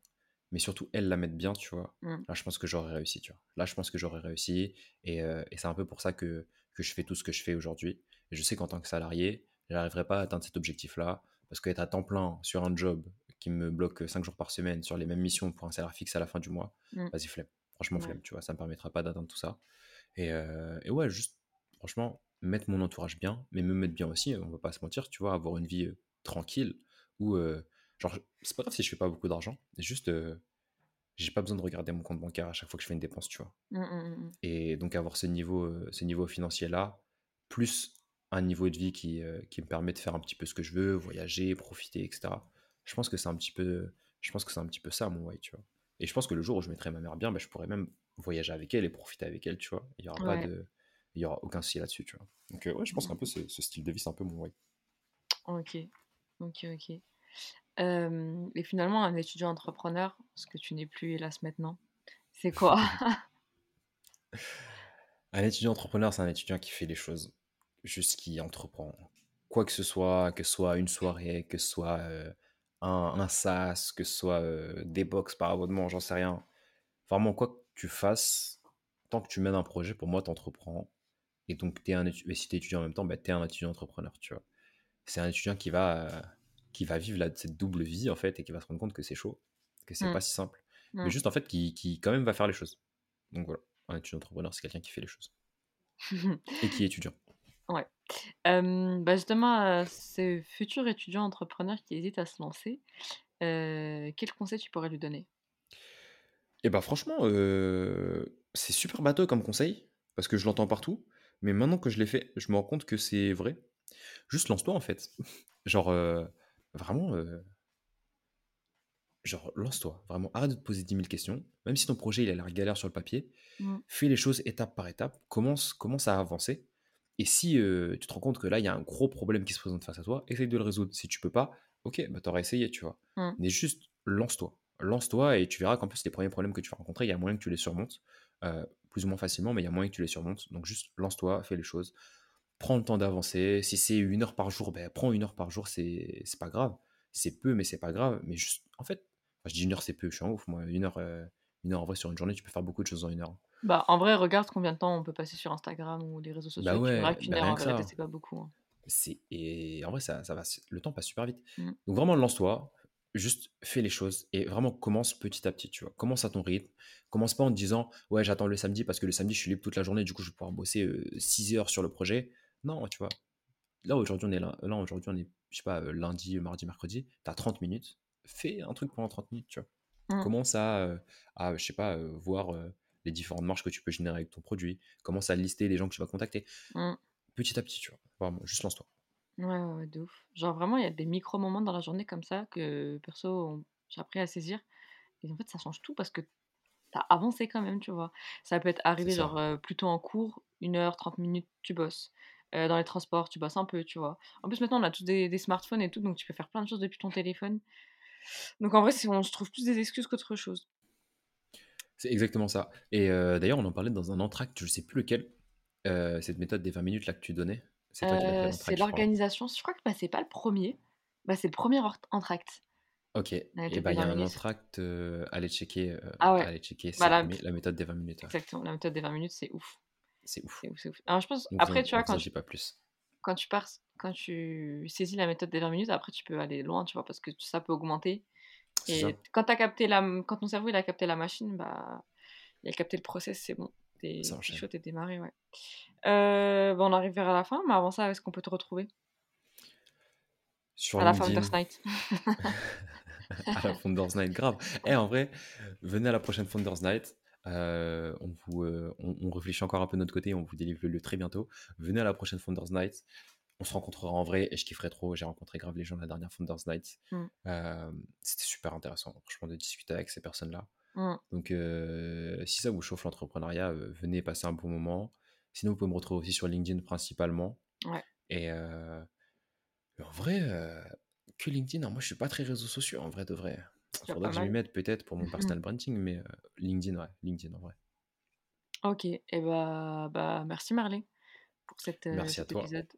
B: mais surtout elle la mettre bien, tu vois,
A: Mmh.
B: là, je pense que j'aurais réussi, tu vois. Là, je pense que j'aurais réussi. Et, euh, et c'est un peu pour ça que, que je fais tout ce que je fais aujourd'hui. Et je sais qu'en tant que salarié, je n'arriverai pas à atteindre cet objectif-là. Parce qu'être à temps plein sur un job qui me bloque 5 jours par semaine sur les mêmes missions pour un salaire fixe à la fin du mois,
A: Mmh.
B: vas-y, flemme. Franchement,
A: Ouais.
B: flemme, tu vois. Ça me permettra pas d'atteindre tout ça. Et, euh, et ouais, juste, franchement, mettre mon entourage bien, mais me mettre bien aussi, on va pas se mentir, tu vois, avoir une vie euh, tranquille où, euh, genre, c'est pas grave si je fais pas beaucoup d'argent, juste, j'ai pas besoin de regarder mon compte bancaire à chaque fois que je fais une dépense, tu vois.
A: Mmh, mmh, mmh.
B: Et donc avoir ce niveau, ce niveau financier-là, plus un niveau de vie qui, euh, qui me permet de faire un petit peu ce que je veux, voyager, profiter, etc. Je pense que c'est un petit peu, je pense que c'est un petit peu ça mon way, tu vois. Et je pense que le jour où je mettrai ma mère bien, bah, je pourrais même voyager avec elle et profiter avec elle, tu vois. Il y aura pas de, il y aura aucun souci là-dessus, tu vois. Donc euh, ouais, je pense qu'un peu ce, ce style de vie, c'est un peu mon way.
A: Ok, ok, ok. Euh, et finalement, un étudiant entrepreneur, ce que tu n'es plus, hélas, maintenant, c'est quoi? [LAUGHS]
B: Un étudiant entrepreneur, c'est un étudiant qui fait les choses, juste qui entreprend. Quoi que ce soit, que ce soit une soirée, que ce soit euh, un, un SaaS, que ce soit euh, des box par abonnement, j'en sais rien. Vraiment, quoi que tu fasses, tant que tu mènes un projet, pour moi, tu entreprends. Et donc, es un et si tu es étudiant en même temps, bah, tu es un étudiant entrepreneur, tu vois. C'est un étudiant qui va, euh, qui va vivre cette double vie, en fait, et qui va se rendre compte que c'est chaud, que c'est
A: Mm.
B: pas si simple.
A: Mm.
B: Mais juste, en fait, qui, qui quand même va faire les choses. Donc voilà, un étudiant entrepreneur, c'est quelqu'un qui fait les choses. [LAUGHS] Et qui est étudiant.
A: Ouais. Euh, bah justement, euh, ce futur étudiant entrepreneur qui hésite à se lancer, euh, quel conseil tu pourrais lui donner?
B: Et bah franchement, euh, c'est super bateau comme conseil, parce que je l'entends partout, mais maintenant que je l'ai fait, je me rends compte que c'est vrai. Juste lance-toi en fait. [LAUGHS] Genre, vraiment, genre, lance-toi. Vraiment, arrête de te poser 10 000 questions. Même si ton projet il a l'air galère sur le papier,
A: Mm.
B: fais les choses étape par étape, commence, commence à avancer. Et si euh, tu te rends compte que là, il y a un gros problème qui se présente face à toi, essaye de le résoudre. Si tu peux pas, ok, bah t'auras essayé, tu vois.
A: Mm.
B: Mais juste lance-toi. Lance-toi et tu verras qu'en plus, les premiers problèmes que tu vas rencontrer, il y a moyen que tu les surmontes. euh, plus ou moins facilement, mais il y a moyen que tu les surmontes. Donc juste lance-toi, fais les choses. Prends le temps d'avancer. Si c'est une heure par jour, ben prends une heure par jour, c'est c'est pas grave. C'est peu, mais c'est pas grave. Mais juste, en fait, je dis une heure, c'est peu, je suis en ouf. Moi, une heure, euh, une heure en vrai, sur une journée, tu peux faire beaucoup de choses en une heure.
A: Bah, en vrai, regarde combien de temps on peut passer sur Instagram ou les réseaux sociaux.
B: Bah
A: et tu verras
B: ouais,
A: qu'une
B: bah
A: heure, en c'est pas beaucoup. hein.
B: C'est et en vrai ça, ça va le temps passe super vite.
A: Mm.
B: Donc vraiment lance-toi, juste fais les choses et vraiment commence petit à petit, tu vois. Commence à ton rythme. Commence pas en te disant "Ouais, j'attends le samedi parce que le samedi je suis libre toute la journée, du coup je vais pouvoir bosser 6 heures sur le projet." Non, tu vois. Là aujourd'hui on est là, là aujourd'hui on est je sais pas euh, lundi, mardi, mercredi, tu as 30 minutes, fais un truc pendant 30 minutes, tu vois.
A: Mm.
B: Commence à euh, à je sais pas euh, voir euh, les différentes marges que tu peux générer avec ton produit, commence à lister les gens que tu vas contacter
A: Mm.
B: petit à petit, tu vois. Vraiment, juste lance-toi.
A: Ouais, ouais, ouais, de ouf. Genre vraiment, il y a des micro-moments dans la journée comme ça que perso, j'ai appris à saisir. Et en fait, ça change tout parce que t'as avancé quand même, tu vois. Ça peut être arrivé genre euh, plutôt en cours, une heure, 30 minutes, tu bosses. Euh, dans les transports, tu bosses un peu, tu vois. En plus, maintenant, on a tous des, des smartphones et tout, donc tu peux faire plein de choses depuis ton téléphone. Donc en vrai, on se trouve plus des excuses qu'autre chose.
B: C'est exactement ça. Et euh, d'ailleurs, on en parlait dans un entracte, je sais plus lequel. Euh, cette méthode des 20 minutes là que tu donnais, c'est
A: Euh, l'organisation. Je crois que bah, c'est pas le premier. Bah, c'est le premier entracte.
B: Ok. Et bah, il y a
A: 20
B: un
A: minutes.
B: entracte, allez checker,
A: Ah ouais.
B: allez checker,
A: Bah, la,
B: méthode des 20 minutes. ouais.
A: exactement. La méthode des 20 minutes, c'est ouf.
B: C'est ouf.
A: Ouf, ouf. Alors, je pense, après, tu vois, quand tu,
B: pas plus.
A: quand tu pars, quand tu saisis la méthode des 20 minutes, après, tu peux aller loin, tu vois, parce que ça peut augmenter.
B: Ça.
A: Quand t'as capté la, quand ton cerveau il a capté la machine, bah, il a capté le process, c'est bon. T'es chaud, t'es démarré, ouais. Euh, bah, on arrive vers la fin, mais avant ça, est-ce qu'on peut te retrouver?
B: Sur
A: à la
B: LinkedIn,
A: Founders Night [LAUGHS]
B: à la Founders Night, grave. Et en vrai, venez à la prochaine Founders Night. Euh, on, vous, euh, on, on réfléchit encore un peu de notre côté, on vous délivre le lieu très bientôt. Venez à la prochaine Founders Night. On se rencontrera en vrai et je kifferai trop. J'ai rencontré grave les gens la dernière Founders Night.
A: Mm.
B: Euh, C'était super intéressant, franchement, de discuter avec ces personnes-là.
A: Mm.
B: Donc, euh, si ça vous chauffe l'entrepreneuriat, euh, venez passer un bon moment. Sinon, vous pouvez me retrouver aussi sur LinkedIn principalement.
A: Ouais.
B: Et, en vrai, que LinkedIn, hein, moi je suis pas très réseaux sociaux en vrai de vrai. Il faudrait que je m'y mette peut-être pour mon [LAUGHS] personal branding, mais LinkedIn, ouais, LinkedIn en vrai.
A: OK et bah bah, merci Marley pour cet, heu,
B: Merci à toi.
A: épisode.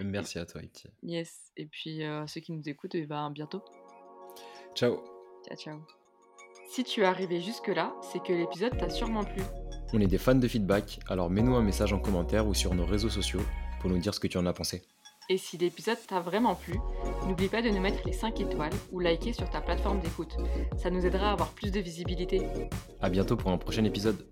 B: Merci à toi, Ipti.
A: yes et puis, heu, ceux qui nous écoutent et ben, à bientôt.
B: Ciao.
A: Ciao, ciao. Si tu es arrivé jusque-là, c'est que l'épisode t'a sûrement plu.
B: On est des fans de feedback, alors mets-nous un message en commentaire ou sur nos réseaux sociaux pour nous dire ce que tu en as pensé.
A: Et si l'épisode t'a vraiment plu, n'oublie pas de nous mettre les 5 étoiles ou liker sur ta plateforme d'écoute. Ça nous aidera à avoir plus de visibilité.
B: À bientôt pour un prochain épisode.